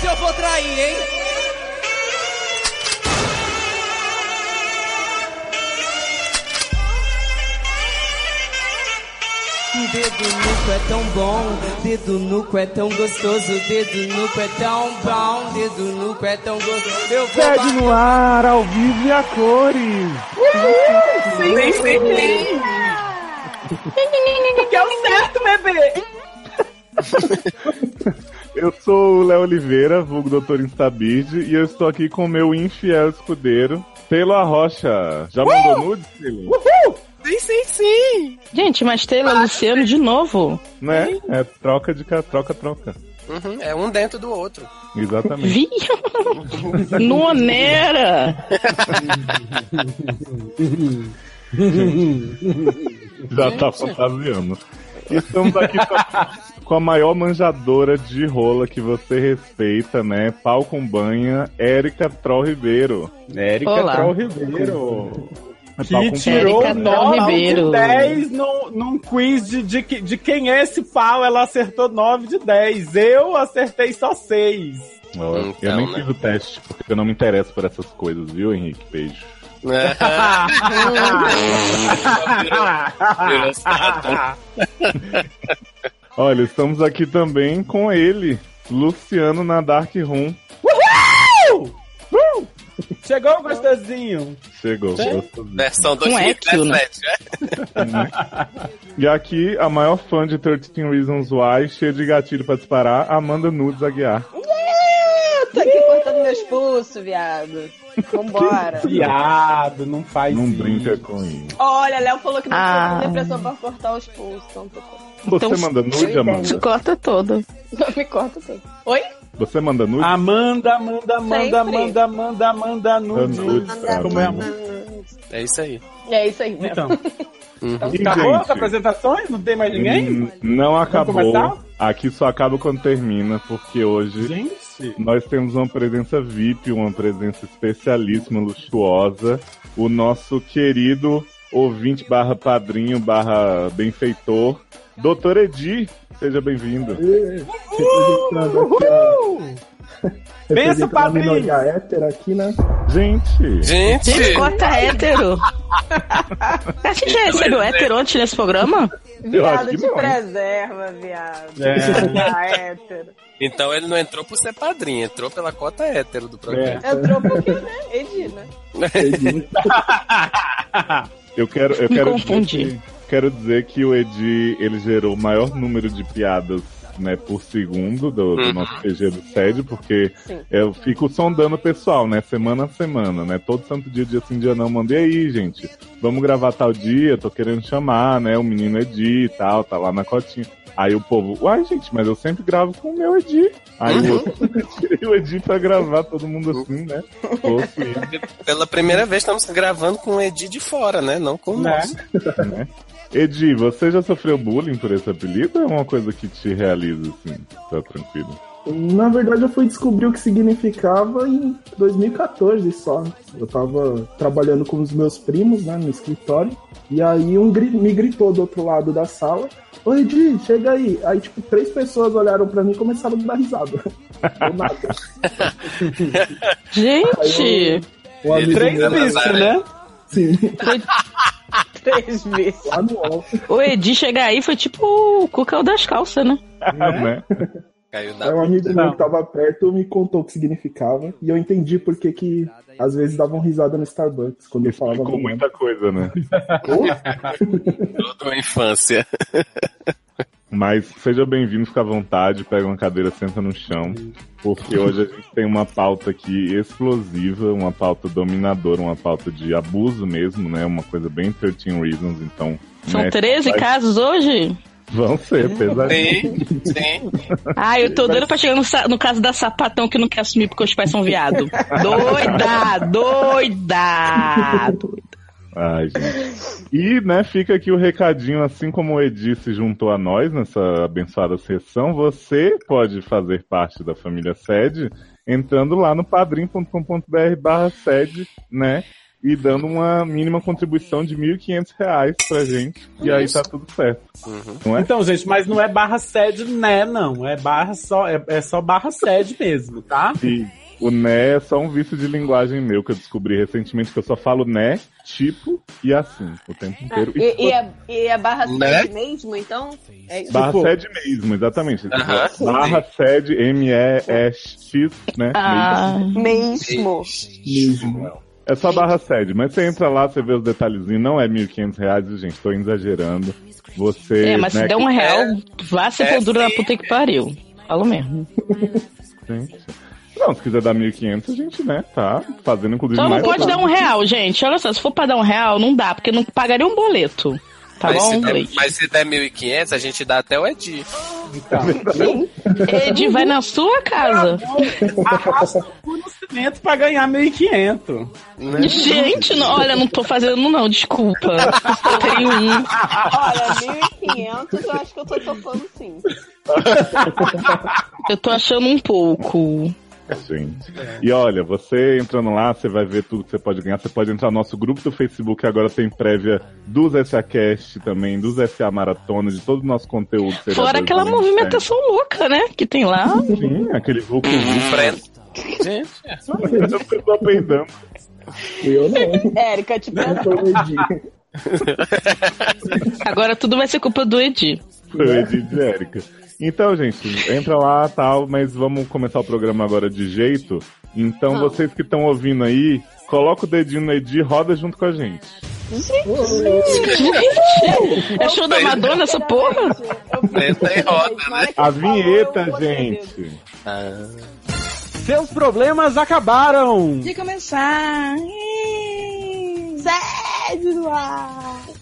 hoje eu vou trair, hein? Dedo no cu é tão bom, dedo no cu é tão gostoso, dedo no cu é tão bom, dedo no cu é tão gostoso. Eu vou Sede no ar, ao vivo e a cores. Sim, sim, sim. Que é o certo, bebê. Eu sou o Léo Oliveira, vulgo Doutor Instabird, e eu estou aqui com o meu infiel escudeiro, Taylor Rocha. Já mandou nudes, Taylor? Uhul! Sim, sim, sim. Gente, mas Taylor Luciano de novo? Né? É troca de ca- troca, troca. Uhum, é um dentro do outro. Exatamente. Vi? Nonera! Já tá fantasiando. Estamos aqui com a, com a maior manjadora de rola que você respeita, né? Pau com banha, Érica Troll Ribeiro. Érica Olá. Troll Ribeiro. Que tirou Érica Troll 9 Ribeiro. de 10 num, num quiz de, de, de quem é esse pau. Ela acertou 9 de 10. Eu acertei só 6. Ó, eu Então, nem né? fiz o teste, porque eu não me interesso por essas coisas, viu, Henrique? Beijo. Olha, estamos aqui também com ele, Luciano na Dark Room. Chegou o gostosinho. Chegou. gostosinho. Versão equio, né? 2017, né? E aqui, a maior fã de 13 Reasons Why, cheia de gatilho pra disparar, Amanda Nudes Aguiar. Tô aqui cortando meus pulsos, viado. Vambora. Viado, não faz Não isso. brinca com isso. Olha, Léo falou que não Ah. precisa de depressão pra cortar os pulsos, então tô cortando. Você Então, manda nude, Amanda? Corta todo. Não me corta tudo. Oi? Você manda nude? Amanda, Amanda, Amanda, Sempre. Amanda, Amanda, Amanda, nudes. Nudes, tá Como é? bom. É isso aí. É isso aí mesmo. Então, Uhum. acabou gente? as apresentações? Não tem mais ninguém? Hum, Não acabou. Aqui só acaba quando termina, porque hoje Gente. nós temos uma presença VIP, uma presença especialíssima, luxuosa. O nosso querido ouvinte barra padrinho barra benfeitor, Doutor Edi. Seja bem-vindo. Pensa, padrinho. minoria hétera aqui, né? Gente, Gente, Gente, corta hétero. A gente já recebeu hétero antes nesse programa? Viado te não. preserva, viado. É. Ah, hétero. então ele não entrou por ser padrinho, entrou pela cota hétero do programa. Entrou porque, né? Edi, né? eu quero, eu Me quero confundi. dizer, que, quero dizer que o Edi ele gerou o maior número de piadas né, por segundo do, do Uhum. nosso PG do SED, porque Sim. eu fico sondando o pessoal, né? Semana a semana, né? Todo santo dia, dia sim, dia não. Mandei aí, gente. Vamos gravar tal dia, tô querendo chamar, né? O menino Edi e tal, tá lá na cotinha. Aí o povo, uai, gente, mas eu sempre gravo com o meu Edi. Aí o outro, tirei o Edi pra gravar, todo mundo assim, né? Pela primeira vez estamos gravando com o Edi de fora, né? Não com o Né? nosso. né? Edi, você já sofreu bullying por esse apelido ou é uma coisa que te realiza, assim? Tá tranquilo? Na verdade, eu fui descobrir o que significava em 2014 só. Eu tava trabalhando com os meus primos, né, no escritório. E aí um gri- me gritou do outro lado da sala. Oi, Edi, chega aí. Aí, tipo, três pessoas olharam pra mim e começaram a dar risada. Do nada. Gente, Um amigo Três bichos, né? sim, Três vezes. lá no alto. o Edi chegar aí foi tipo o Cucão das calças, né? né? Caiu da Aí um amigo meu que tava perto me contou o que significava. E eu entendi por que que às vezes davam risada no Starbucks quando eu falava nome. muita coisa, né? toda uma infância. Mas seja bem-vindo, fica à vontade, pega uma cadeira, senta no chão, porque hoje a gente tem uma pauta aqui explosiva, uma pauta dominadora, uma pauta de abuso mesmo, né? Uma coisa bem 13 Reasons, então. São né, 13 vai- casos hoje? Vão ser, pesadinho. Sim, sim. Ah, eu tô doido pra chegar no, no caso da sapatão que não quer assumir porque os pais são viado. Doida, doida, doida. Ai, gente. E, né, fica aqui o recadinho, assim como o Edi se juntou a nós nessa abençoada sessão, você pode fazer parte da família Sede entrando lá no padrim.com.br barra sede, né? E, né, e dando uma mínima contribuição de 1.500 reais pra gente. E aí tá tudo certo. Não é? Então, gente, mas não é barra sede, né? Não. É barra só, é, é só barra sede mesmo, tá? E o né é só um vício de linguagem meu que eu descobri recentemente, que eu só falo né, tipo e assim o tempo inteiro. E, e, é, e é barra Né? sede mesmo, então? É isso. Barra Tipo- sede mesmo, exatamente. Aham, barra sede, M-E-S-X, né? Ah, Mesmo. Mesmo. É só barra sede, mas você entra lá, você vê os detalhezinhos, não é 1.500 reais, gente, tô exagerando. Você. é, mas né, se der um real, vá se é for dura na sim. puta que pariu. Falo mesmo. Gente. Não, se quiser dar 1.500, a gente, né, tá fazendo inclusive Só não mais. pode dar um real, gente. Olha só, se for pra dar um real, não dá, porque não pagaria um boleto. Tá mas, bom, se der, mas se der 1.500, a gente dá até o Edi. Ed vai na sua casa. Arrasta o cu no cimento pra ganhar 1.500. Né? Gente, não, olha, não tô fazendo não, desculpa. Eu tenho um. Olha, 1.500 eu acho que eu tô topando sim. Eu tô achando um pouco. Gente. E olha, você entrando lá, você vai ver tudo que você pode ganhar. Você pode entrar no nosso grupo do Facebook, que agora tem prévia dos SACast também, dos SA Maratona, de todo o nosso conteúdo. Fora aquela do movimentação louca, né? Que tem lá. Sim, aquele vulco Frente. Gente, Eu tô peidando. Eu não. Érica, medi. Agora tudo vai ser culpa do Edi. Foi o Edi de Érica. Então, gente, entra lá tal, mas vamos começar o programa agora de jeito. Então, vocês que estão ouvindo aí, coloca o dedinho no Edi e roda junto com a gente. É show da Madonna essa porra? Senta e roda, né? A vinheta, gente. Seus problemas acabaram! De começar. Sede no ar.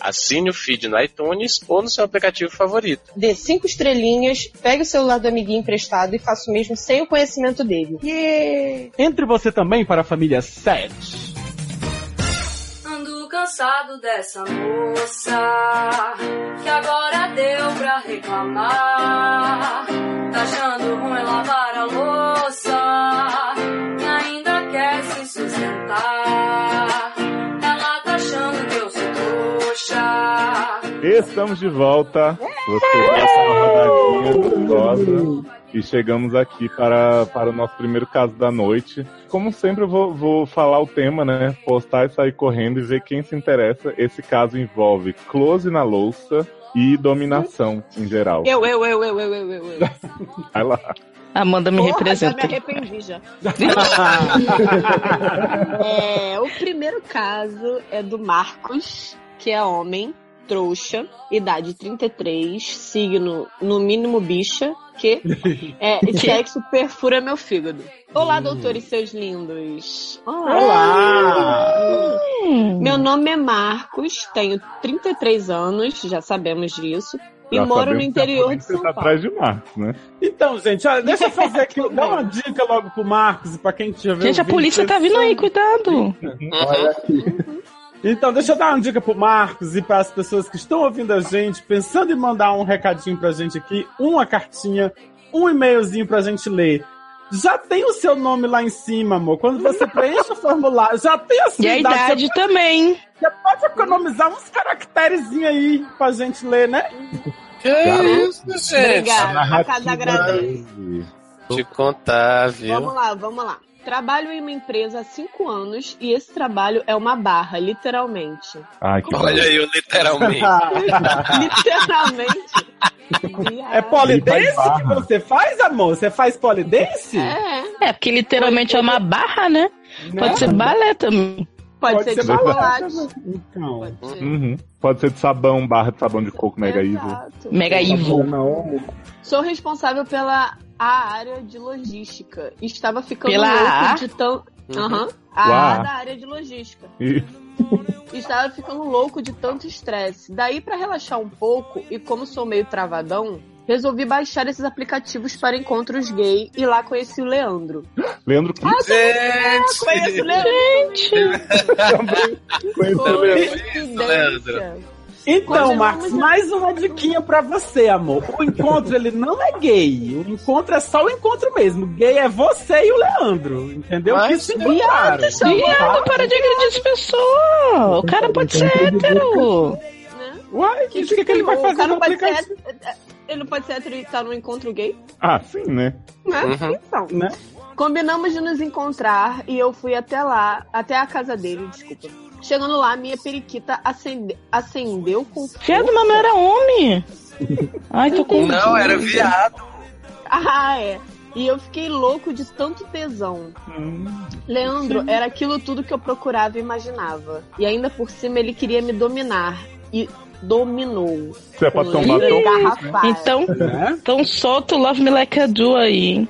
Assine o feed no iTunes ou no seu aplicativo favorito. Dê cinco estrelinhas, pegue o celular do amiguinho emprestado e faça o mesmo sem o conhecimento dele. Entre você também para a família 7. Ando cansado dessa moça que agora deu pra reclamar. Tá achando ruim lavar a louça e ainda quer se sustentar. Estamos de volta. Você passa uma rodadinha gostosa. E chegamos aqui para, para o nosso primeiro caso da noite. Como sempre, eu vou, vou falar o tema, né? Postar e sair correndo e ver quem se interessa. Esse caso envolve close na louça e dominação em geral. Eu, eu, eu, eu, eu, eu, eu. eu. Vai lá. Amanda me Porra, já representa. me arrependi já. É, o primeiro caso é do Marcos, que é homem, trouxa, idade 33, signo no mínimo bicha, que é sexo perfura meu fígado. Olá, doutores seus lindos. Olá! Hum. Meu nome é Marcos, tenho 33 anos, já sabemos disso, e Já moro no interior de São tá Paulo. atrás de Marcos, né? Então, gente, olha, deixa eu fazer aqui, dar uma dica logo pro Marcos e pra quem tiver Gente, a polícia tá vindo aí, cuidado. Olha aqui. Então, deixa eu dar uma dica pro Marcos e para as pessoas que estão ouvindo a gente, pensando em mandar um recadinho pra gente aqui, uma cartinha, um e-mailzinho pra gente ler. Já tem o seu nome lá em cima, amor. Quando você preenche o formulário, já tem a sua E a idade também. Você pode economizar uns caracterezinhos aí pra gente ler, né? Que isso, gente? Obrigada, a cada agradece. Te contar, viu? Vamos lá, vamos lá. Trabalho em uma empresa há cinco anos e esse trabalho é uma barra, literalmente. Ai, que Olha aí, eu literalmente. literalmente. É polidense que você faz, amor? Você faz polidense? É, É, porque literalmente é uma barra, né? Pode ser balé também. pode, Pode ser, ser de chocolate. Então. Pode ser. Uhum. Pode ser de sabão, barra de sabão de coco, mega. Exato. Mega. Não, Sou responsável pela a área de logística. Estava ficando Pela louco A? de tão. Uhum. Aham. A Uau. Da área de logística. E Estava ficando louco de tanto estresse. Daí, pra relaxar um pouco, e como sou meio travadão, resolvi baixar esses aplicativos para encontros gay e lá conheci o Leandro. Leandro que Ah, conheci o Leandro! Coincidência. Então, Marcos, mais uma diquinha pra você, amor. O encontro, ele não é gay. O encontro é só o encontro mesmo. Gay é você e o Leandro, entendeu? Mas, que se encontraram. Viado, para de agredir as pessoas. O cara pode ser hétero. Né? Uai, Que, o que, que ele vai o fazer cara no não pode ser aplicativo? hétero- Ele não pode ser hétero e estar no encontro gay? Ah, sim, né? Né? Uhum. Então. Né? Combinamos de nos encontrar e eu fui até lá, até a casa dele, desculpa. Chegando lá, minha periquita acende, acendeu com Viado, mas não era homem. Ai, tô com. Não, era viado. Ah, é. E eu fiquei louco de tanto tesão. Leandro era aquilo tudo que eu procurava e imaginava. E ainda por cima ele queria me dominar. E dominou. Se é pra garrafais. Então, Né? então solta o Love Me Like I Do aí, hein?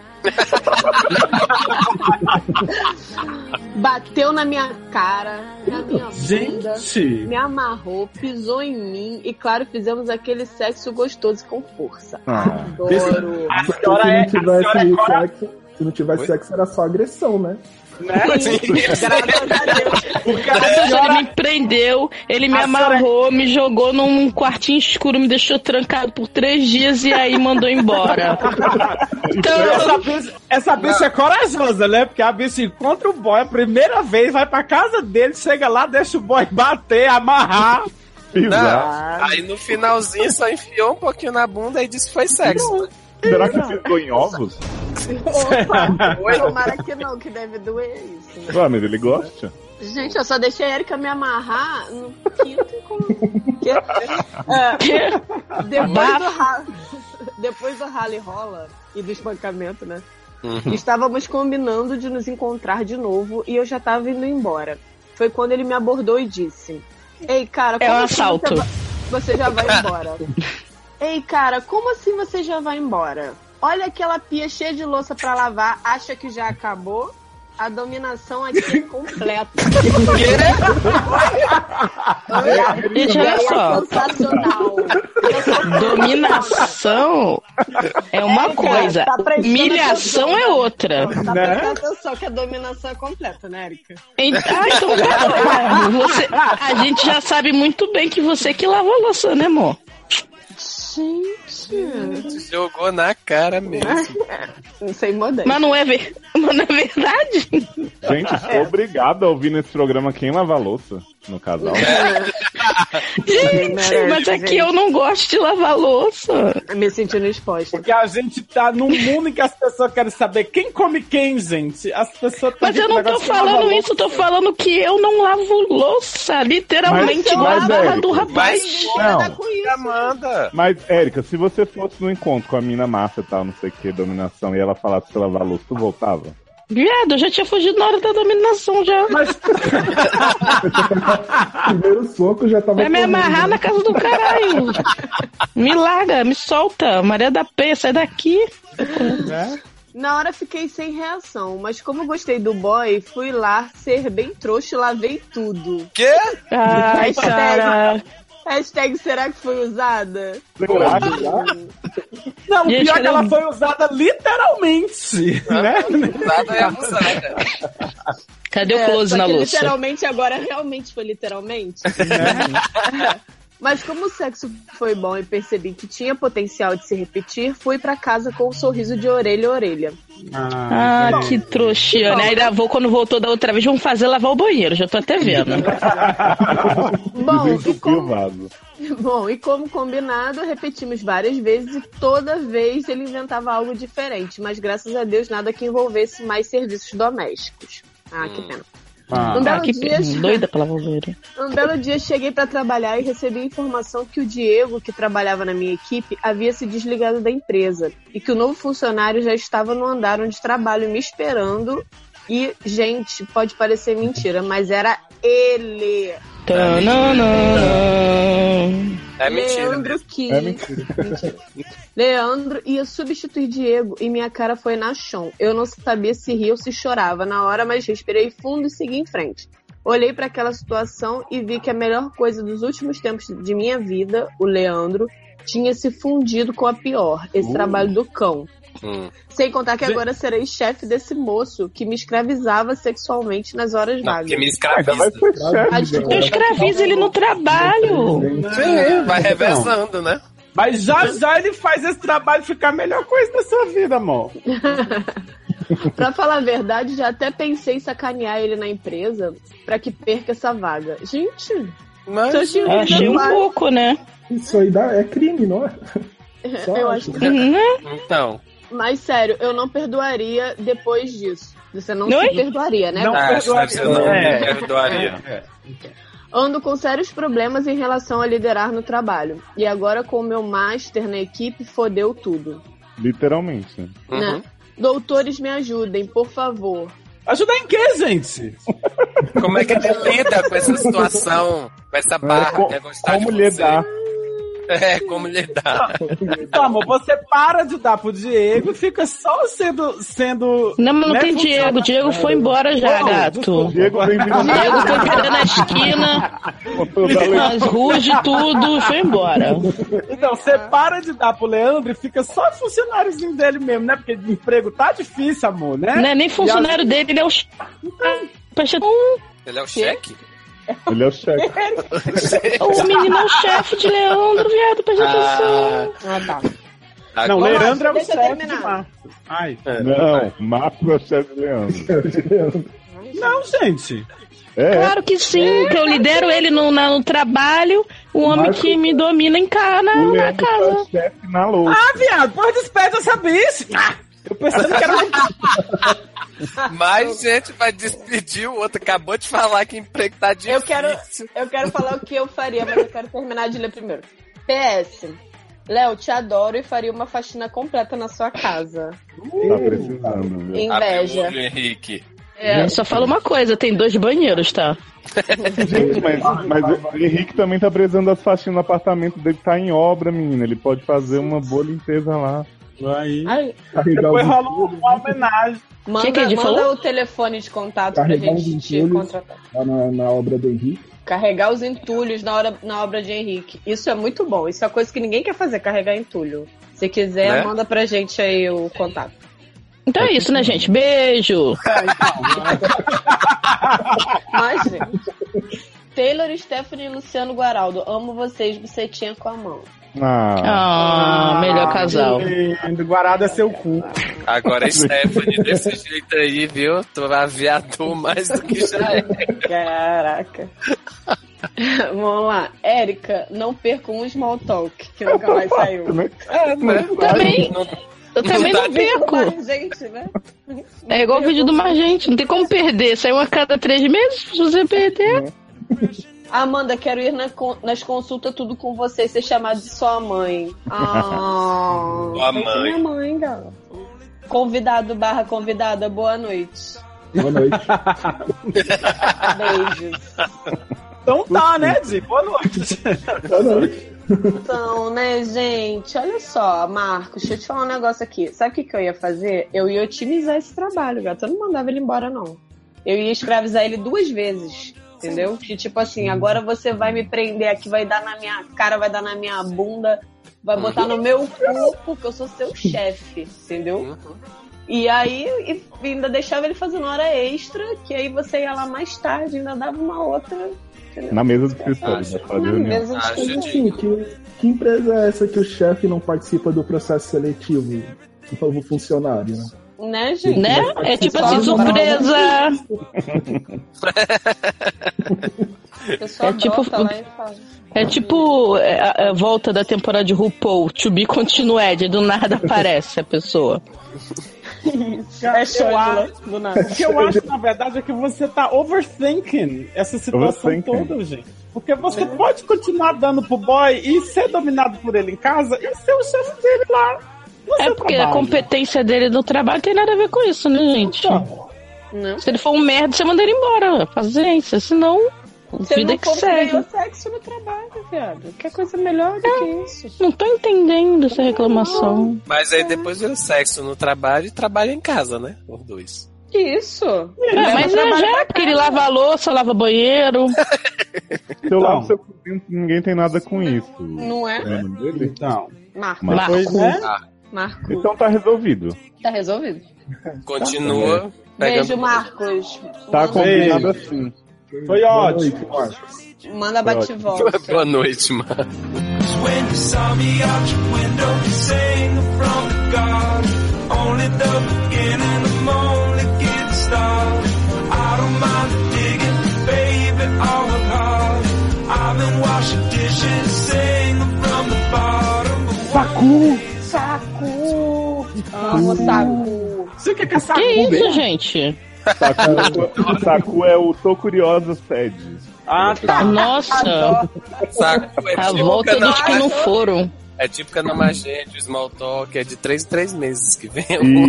Bateu na minha cara, na minha bunda. Gente, Me amarrou, pisou em mim e, claro, fizemos aquele sexo gostoso com força. Ah. Adoro. a senhora se é, não a tivesse senhora é sexo, se não tivesse sexo, era só agressão, né? Né? Graças a Deus. Porque A a pessoa, senhora, ele me prendeu, ele me A senhora- amarrou, me jogou num quartinho escuro, me deixou trancado por três dias e aí mandou embora. essa Então, bicha, essa bicha é corajosa, né? Porque a bicha encontra o boy a primeira vez, vai pra casa dele, chega lá, deixa o boy bater, amarrar. Pisar. Aí no finalzinho só enfiou um pouquinho na bunda e disse que foi sexo. Será que pisou em ovos? Opa, tomara que não, que deve doer isso. né? Ué, mas ele gosta. Gente, eu só deixei a Erika me amarrar no quinto encontro. Que- É, depois do rally, depois do rally rola e do espancamento, né? Estávamos combinando de nos encontrar de novo e eu já tava indo embora. Foi quando ele me abordou e disse: Ei, cara, É como um assim assalto. Você, vai- você já vai embora. Ei, cara, como assim você já vai embora? Olha aquela pia cheia de louça pra lavar, acha que já acabou? A dominação aqui é completa. Gente, olha só. sensacional. Dominação é uma É, cara, coisa, tá humilhação atenção. é outra. Tá Né? prestando atenção que a dominação é completa, né, Erika? Ent- Ah, então, cara, você, a gente já sabe muito bem que você que lava a louça, né, amor? Gente. Jogou na cara mesmo. Sem modéstia. Mas não é, ver... Mas não é verdade? Gente, sou obrigado a ouvir nesse programa quem lava a louça no casal. Gente, merece, mas aqui gente. eu não gosto de lavar louça. Me sentindo exposta. Porque a gente tá num mundo em que as pessoas querem saber quem come quem, gente. As pessoas tão Mas eu não tô falando isso, eu tô falando que eu não lavo louça, literalmente Mas- mas, barra Érica, do rapaz. Não. Tá. Amanda. Mas, Érica, se você fosse no encontro com a mina massa e tal, não sei o que, dominação, e ela falasse pra lavar a louça, tu voltava? Viado, eu já tinha fugido na hora da dominação já. Primeiro soco já tava. Vai me correndo, amarrar né? na casa do caralho. me larga, me solta. Maria da Penha, sai daqui. Né? Na hora fiquei sem reação, mas como gostei do boy, fui lá ser bem trouxa e lavei tudo. Quê? Ai, cara. Hashtag será que foi usada? Será que Não, Gente, pior que ela foi usada literalmente, né? Usada e abusada. Cadê o É, close só na que louça? Literalmente agora realmente foi literalmente. Mas como o sexo foi bom e percebi que tinha potencial de se repetir, fui pra casa com um sorriso de orelha a orelha. Ah, que trouxinha, né? Ainda vou, quando voltou da outra vez, vamos fazer lavar o banheiro, já tô até vendo. Bom, e como, bom, e como combinado, repetimos várias vezes e toda vez ele inventava algo diferente, mas graças a Deus nada que envolvesse mais serviços domésticos. Ah, que pena. Ah. Um Ah, belo que dia, doida pra lavar o banheiro. Um belo dia cheguei para trabalhar e recebi a informação que o Diego, que trabalhava na minha equipe, havia se desligado da empresa e que o novo funcionário já estava no andar onde trabalho me esperando. E, gente, pode parecer mentira, mas era ele. Tananã. É mentira. Leandro quis. É mentira. Mentira. Leandro ia substituir Diego e minha cara foi na chão. Eu não sabia se ria ou se chorava na hora, mas respirei fundo e segui em frente. Olhei para aquela situação e vi que a melhor coisa dos últimos tempos de minha vida, o Leandro, tinha se fundido com a pior, esse Uh. trabalho do cão. Hum. Sem contar que agora serei chefe desse moço que me escravizava sexualmente nas horas Não, vagas. me Ah, ainda vai escraviza. ser chefe, Acho que gente. Eu escravizo ele no trabalho. Sim, vai revezando, né? Mas já já ele faz esse trabalho ficar a melhor coisa da sua vida, amor. Pra falar a verdade, já até pensei em sacanear ele na empresa pra que perca essa vaga. Gente, Mas Eu achei um pouco, né? Isso aí dá, é crime, não é? Só eu acho. que Né? então. Mas sério, eu não perdoaria depois disso. Você não Oi? se perdoaria, né? Não. Ah, perdoaria. você não É. me perdoaria. Ando com sérios problemas em relação a liderar no trabalho. E agora com o meu master na equipe, fodeu tudo. Literalmente. Uhum. Né? Doutores, me ajudem, por favor. Ajudar em quê, gente? Como é que ele lida com essa situação, com essa barra co- que é gostar como de você? É, como lidar. Então, amor, você para de dar pro Diego e fica só sendo. sendo Não, mas não né, tem. Diego. Diego foi embora já, Oh, gato. Diego vem vindo Diego foi virando a esquina, com toda a lei. as ruas e tudo, foi embora. Então, você para de dar pro Leandro e fica só funcionáriozinho dele mesmo, né? Porque de emprego tá difícil, amor, né? Não é nem funcionário dele, ele é o. Presta um. Ele é o cheque? Ele é o chefe. O menino é o chefe de Leandro, viado, presta atenção. Ah, Ah, tá. Não, agora- Leandro é o chefe de terminar. Marcos. Ai. Não, Marcos é o chefe de Leandro. Não, gente. É, Claro que sim, que eu lidero ele no, na- no trabalho, o homem Marco- que me domina em casa, na, o na Leandro é casa. o chefe na louça. Ah, viado, porra, despede essa bicha. Ah, eu pensando que era. Mais gente vai despedir o outro. Acabou de falar que emprego tá difícil. Eu quero, eu quero falar o que eu faria, mas eu quero terminar de ler primeiro. PS. Léo, te adoro e faria uma faxina completa na sua casa. Tá precisando, viu? Abre o Inveja. olho, Henrique. É, só fala uma coisa, tem dois banheiros, tá? Gente, mas, mas o Henrique também tá precisando das faxinas no apartamento dele, tá em obra, menina. Ele pode fazer uma boa limpeza lá. Aí. Ai, Depois rolou uma homenagem. manda, que ele manda falou? o telefone de contato pra Carregar gente os te entulhos. contratar. na, na obra do Henrique. Carregar os entulhos na, hora, na obra de Henrique. Isso é muito bom. Isso é coisa que ninguém quer fazer, carregar entulho. Se quiser, Né? manda pra gente aí o contato. Então é isso, né, gente? Beijo! Mas, gente. Taylor, Stephanie e Luciano Guaraldo. Amo vocês, bucetinha com a mão. Ah, Ah, melhor casal. Lindo, Guarada é seu cu. Agora, Stephanie, desse jeito aí, viu? Tu aviador mais do que já é. Caraca. Vamos lá. Érica, não perca um small talk, que nunca mais saiu. É, né? Também, eu também dá não de perco. Mais gente, né? É igual o vídeo do Margente, não tem como perder. Sai um a cada três meses, se você perder. Amanda, quero ir na nas consultas tudo com você e ser chamada de sua mãe. Ah, Sua mãe. minha mãe, galo. Convidado barra convidada, boa noite. Boa noite. Beijos. Então tá, né, Di? Boa noite. Boa noite. Então, né, gente? Olha só, Marcos, deixa eu te falar um negócio aqui. Sabe o que, que eu ia fazer? Eu ia otimizar esse trabalho, gato. Eu não mandava ele embora, não. Eu ia escravizar ele duas vezes. Entendeu? Que tipo assim, agora você vai me prender aqui, vai dar na minha cara, vai dar na minha bunda, vai botar no meu cu, porque eu sou seu chefe, entendeu? Uhum. E aí, e ainda deixava ele fazendo hora extra, que aí você ia lá mais tarde, ainda dava uma outra. na mesa do escritório, sala de Na reunião. mesa de Acho escritório. Assim, que, que empresa é essa que o chefe não participa do processo seletivo do novo funcionário? Né? Né, gente? Né? É tipo assim, surpresa. É tipo-. É tipo é, a, a volta da temporada de RuPaul, to be continued, do nada aparece a pessoa. É Shangela, do nada. o que eu acho, na verdade, é que você tá overthinking essa situação Overthinking. toda, gente. Porque você pode continuar dando pro boy e ser dominado por ele em casa e ser o chefe dele lá. É porque a competência dele no trabalho tem nada a ver com isso, né, gente? Então, Não. Se ele for um merda, você manda ele embora. Paciência, senão. Se ele vida não que for segue. sexo no trabalho, viado. Que coisa melhor do que isso? Não tô entendendo essa reclamação. Mas aí depois vira sexo no trabalho e trabalha em casa, né? Os dois. Isso? É, mas é já, porque ele lava a louça, lava banheiro. Se eu lavo seu cozinho, ninguém tem nada com isso. Não é? É o nome dele? Então. Marco. Marco. Pois é. Marco. Então tá resolvido. Tá resolvido. Continua. Beijo, pegando- Marcos. Tá Manda- combinado assim. Foi Boa ótimo. noite, Marcos. Manda bate-volta. Boa noite, mano. When Saco! Amo saco. Você quer caçar Que isso, mesmo? gente? Saku, Saku é o Tô Curiosa Sede. Ah, tá. Nossa, Saco é a tipo volta dos que não foram. É tipo canamagente, o small talk, é de três em três meses que vem.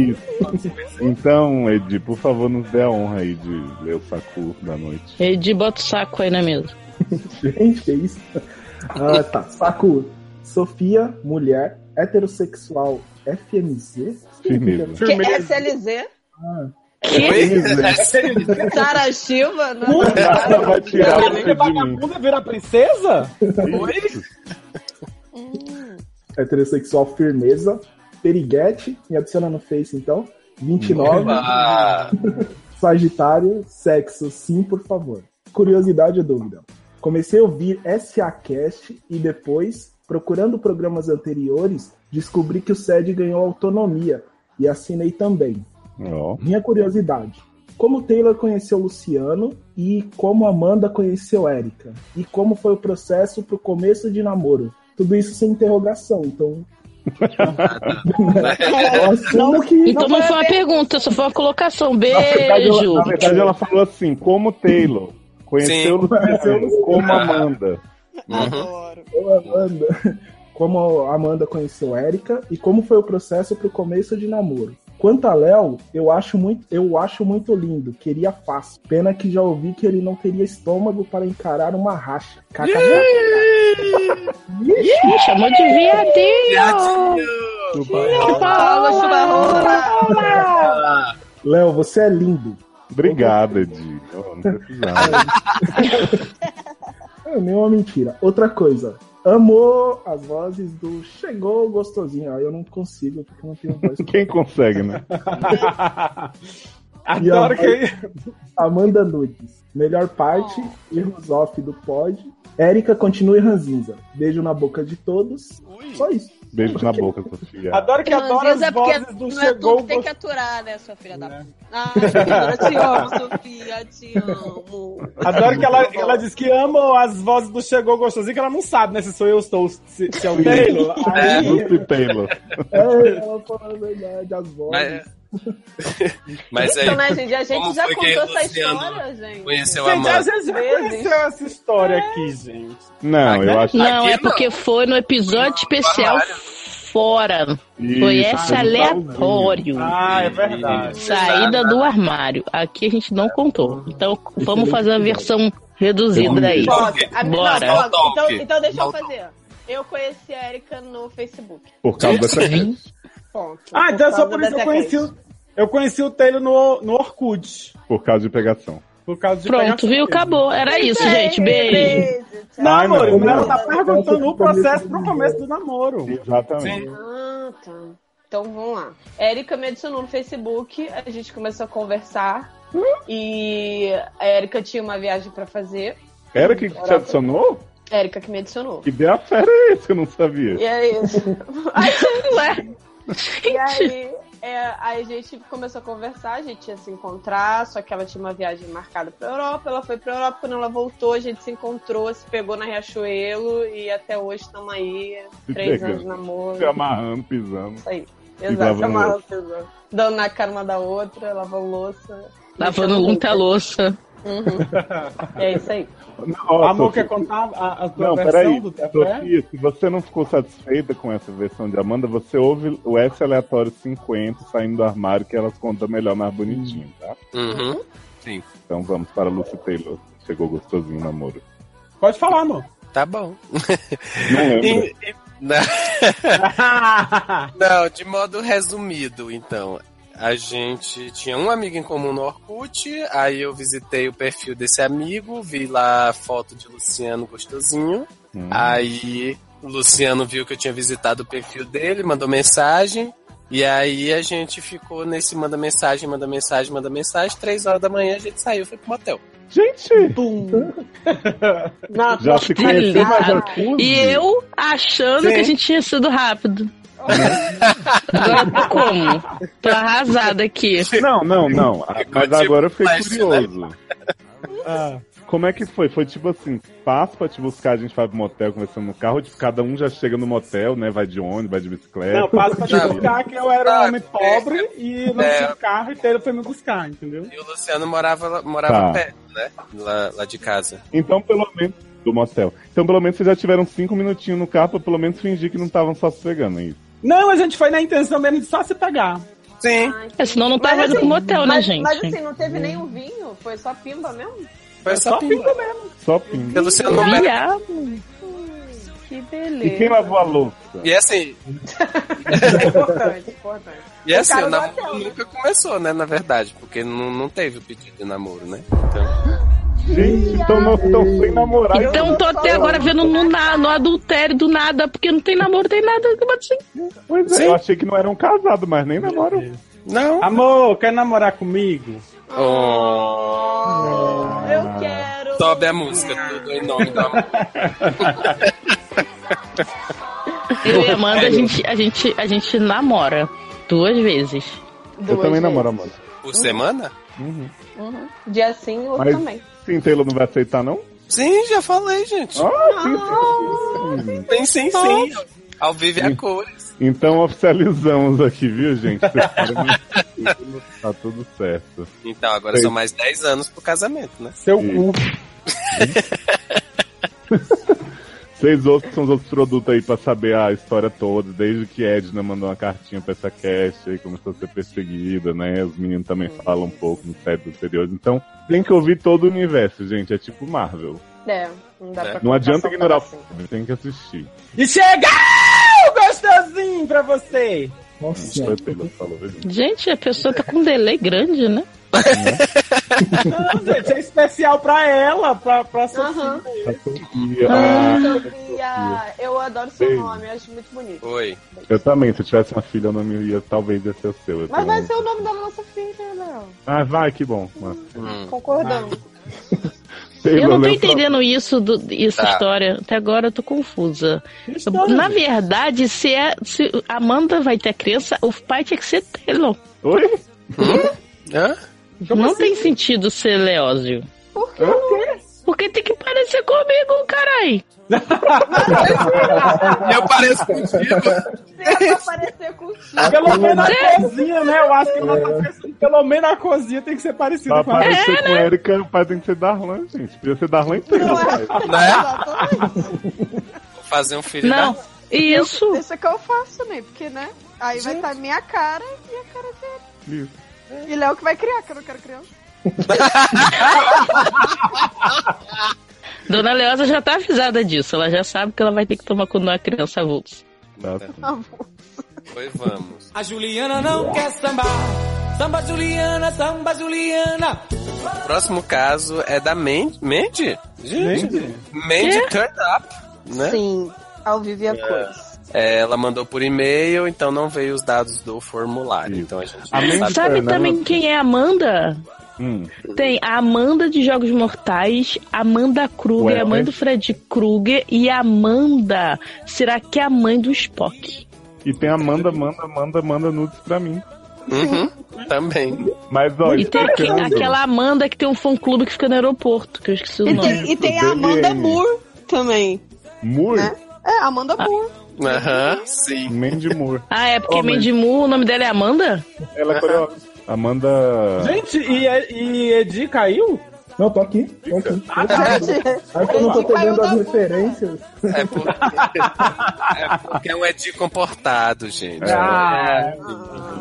Isso. Então, Edi, por favor, nos dê a honra aí de ler o Saku da noite. Edi, bota o saco aí na mesa. Gente, que isso? Ah, tá. Saku. Sofia, mulher, heterossexual, FMZ? Firmeza. Que é SLZ? Ah, Sara Silva? Não. Ela vai tirar você de vagabunda vira princesa? heterossexual, firmeza. Periguete, me adiciona no Face então. 29. Ah, Sagitário, sexo, sim, por favor. Curiosidade ou dúvida? Comecei a ouvir SACast e depois, procurando programas anteriores, descobri que o SED ganhou autonomia e assinei também. Ó. Minha curiosidade: como Taylor conheceu Luciano e como Amanda conheceu Érica? E como foi o processo pro começo de namoro? Tudo isso sem interrogação, então. Eu assumo que. Então não foi uma pergunta, só foi uma colocação. Na verdade, ela, Beijo. na verdade, ela falou assim, como Taylor. Conheceu Sim. Luciano, como Amanda. Adoro. Como Amanda, como a Amanda conheceu Érica e como foi o processo pro começo de namoro. Quanto a Léo, eu acho muito, eu acho muito lindo, queria fácil. Pena que já ouvi que ele não teria estômago para encarar uma racha. Me chamou de viadinho. Léo, você é lindo. Obrigado, Edi. Eu não precisava. É nenhuma mentira. Outra coisa. Amou as vozes do Chegou Gostosinho. Aí eu não consigo, porque eu não tenho voz. Quem consegue, né? E a Adoro que. Amanda Nudes. Melhor parte, erros off do pod. Érica continue ranzinza. Beijo na boca de todos. Só isso. Beijo na boca, Sofia. Adoro que adora as porque vozes do não é Chegou tudo que tem que aturar, né, sua filha da puta. Ah, eu te amo, Sofia, te amo. Adoro que ela, ela diz que ama as vozes do Chegou Gostosinho, que ela não sabe, né? Se sou eu, estou, se, se é o Taylor. Aí, Lucy Taylor. É, ela falou a verdade, as vozes. mas, mas aí, Então, né, gente? A gente já contou essa Luciano história, gente. conheceu a gente, Amanda? gente já Vezes. conheceu essa história aqui, gente. Não, eu acho Não, Aqui é porque foi no episódio especial fora. Foi Isso, esse foi aleatório. Ah, é verdade. Saída do armário. Aqui a gente não contou. Então vamos fazer a versão reduzida aí. Pode. Bora. não. Então, então deixa eu fazer. Eu conheci a Erika no Facebook. por causa dessa Ponto. Ah, então só por isso eu conheci, o- eu conheci o Taylor no, no Orkut. por causa de pegação. Por causa de Pronto, pegação viu? Acabou. Era isso, gente. Beijo. Não, Ai, amor, não, ela não. tá perguntando o processo pro começo do namoro. Exatamente. Ah, tá. Então vamos lá. Érica me adicionou no Facebook, a gente começou a conversar. E a Érica tinha uma viagem pra fazer. Era que te adicionou? Érica que me adicionou. Que ideia fera é esse? Eu não sabia. E é isso. Aí, Ué. E aí, é, aí a gente começou a conversar, a gente ia se encontrar, só que ela tinha uma viagem marcada pra Europa, ela foi pra Europa, quando ela voltou, a gente se encontrou, se pegou na Riachuelo e até hoje estamos aí, Se três pegando. anos de namoro. Se amarrando, pisando. Isso aí. E Exato, lavando amarrando, exato. Dando na cara uma da outra, lavando louça. Lavando muita louça. Uhum. É isso aí. Ó, Amor, quer contar a, a tua Não, versão peraí. do café? Sofia, se você não ficou satisfeita com essa versão de Amanda, você ouve o S aleatório 50 saindo do armário que elas contam melhor, mais bonitinho, tá? Uhum. Sim. Então vamos para Lucy Taylor. Chegou gostosinho o namoro. Pode falar, amor. Tá bom. Não lembro. E- e- não, não, de modo resumido, então. A gente tinha um amigo em comum no Orkut, aí eu visitei o perfil desse amigo, vi lá a foto de Luciano gostosinho, Hum. aí o Luciano viu que eu tinha visitado o perfil dele, mandou mensagem, e aí a gente ficou nesse manda mensagem, manda mensagem, manda mensagem, três horas da manhã a gente saiu e foi pro motel. Gente, Na já se conheceu? E eu achando Sim. que a gente tinha sido rápido. Agora como? Tô arrasada aqui. Não, não, não. Ah, Mas agora eu fiquei flash, curioso. Ah, Como é que foi? Foi tipo assim, passa pra te buscar, a gente vai pro motel conversando no carro, tipo, cada um já chega no motel, né? Vai de ônibus, vai de bicicleta. não, passa pra te Não. buscar que eu era um Ah, homem pobre e não é. tinha carro e ele foi me buscar, entendeu? E o Luciano morava, morava Tá. perto, né? Lá, lá de casa. Então, pelo menos, do motel. Então, pelo menos, vocês já tiveram cinco minutinhos no carro pra pelo menos fingir que não estavam só se pegando, é isso? Não, a gente foi na intenção mesmo de só se pegar. Sim. É, senão não Mas, indo assim, pro motel, né, gente? Mas assim, não teve nenhum vinho? Foi só pimba mesmo? Foi só, pimba. pinga mesmo. Só o. Luciano não bebe. Viado. Que E beleza. quem lavou a louça? E assim, importante, importante. e assim cara o do namoro hotel, né? nunca começou, né? Na verdade, porque não, não teve o pedido de namoro, né? Então, Gente, então não estão sem namorar. Então tô até agora vendo no, na- no adultério do nada, porque não tem namoro, tem nada. Assim? Pois é, Sim. eu achei que não eram casados, mas nem namoram. não. Amor, quer namorar comigo? Oh, Eu quero. sobe a música, tudo em nome do amor. Eu e Amanda, a gente, a, gente, a gente namora duas vezes. Eu Duas também namoro, vezes. amor. Por semana? Uhum. Dia sim, outro Mas- também. Sim, Taylor não vai aceitar, não? Sim, já falei, gente. Ah, sim, sim, sim, sim. Sim, sim. Ao vivo e a cores. Então oficializamos aqui, viu, gente? Tá tudo certo. Então, agora Sei. são mais 10 anos pro casamento, né? Seu cu. Vocês ouçam os outros produtos aí pra saber a história toda, desde que Edna mandou uma cartinha pra essa cast aí, começou a ser perseguida, né? Os meninos também falam um pouco no série anteriores. Então, tem que ouvir todo o universo, gente. É tipo Marvel. É, não dá É. pra Não adianta ignorar o filme, tem que assistir. E chegou gostosinho pra você. Nossa, falou, viu, gente? A pessoa tá com um delay grande, né? Não, gente, é especial pra ela, pra, pra Sofia. Sofia, ah, Sofia, eu adoro seu Beijo. nome, eu acho muito bonito. Oi. eu também, se eu tivesse uma filha, o nome ia talvez ia ser o seu. Eu Mas tenho- vai ser o nome da nossa filha, Léo. Ah, vai, que bom. mano. Hum. Concordamos. Eu Taylor, não tô leu pra- entendendo isso, do, essa Tá. história. Até agora eu tô confusa. Na gente? verdade, se, é, se Amanda vai ter criança, o pai tinha que ser Taylor. Oi? Hã? Como não assim? tem sentido ser Leózio. Por quê? Porque tem que parecer comigo, carai. Eu pareço contigo. Tem pra parecer contigo. Pelo menos na cozinha, né? Eu acho que ela tá pensando, pelo menos na cozinha tem que ser parecida Pra com ela. aparecer com Erika, o pai tem que ser Darlan, gente. Podia ser Darlan inteiro. É? Né? Exatamente. Vou fazer um filho Não, da... isso. Deixa que eu faço, né? Porque, né? Aí vai estar minha cara e a cara dele. Isso. E Léo que vai criar, que eu não quero criança. Dona Leosa já tá avisada disso. Ela já sabe que ela vai ter que tomar quando uma criança avulsa. Tá. Foi, vamos. A Juliana não quer sambar. Samba Juliana, samba Juliana. O próximo caso é da Mandy. Mandy? Gente. Mandy Quê? Turned Up, né? Sim, ao vivo a cores. É, ela mandou por e-mail, então não veio os dados do formulário. Então a gente A Mandy sabe. Sabe também quem é a Amanda? Hum. Tem a Amanda de Jogos Mortais, Amanda Kruger, Ué, a mãe do Fred Krueger e a Amanda. Será que é a mãe do Spock? E tem a Amanda, manda, manda, manda nudes pra mim. Uhum, também. Mas, ó, E tem explicando- aquela Amanda que tem um fã clube que fica no aeroporto, que eu esqueci o E nome. tem, e tem a Do Amanda. Moore também. Moore? Né? É, Amanda Moore. Aham, sim. Mandy Moore. Ah, é porque Oh, Mandy Moore, o nome dela é Amanda? Ela é coreógrafa. Amanda... Gente, e, e Edi caiu? Não, tô aqui. Tô aqui. Gente, Aí que eu não tô pegando da as referências. É porque, é porque é um Edi comportado, gente. Ah.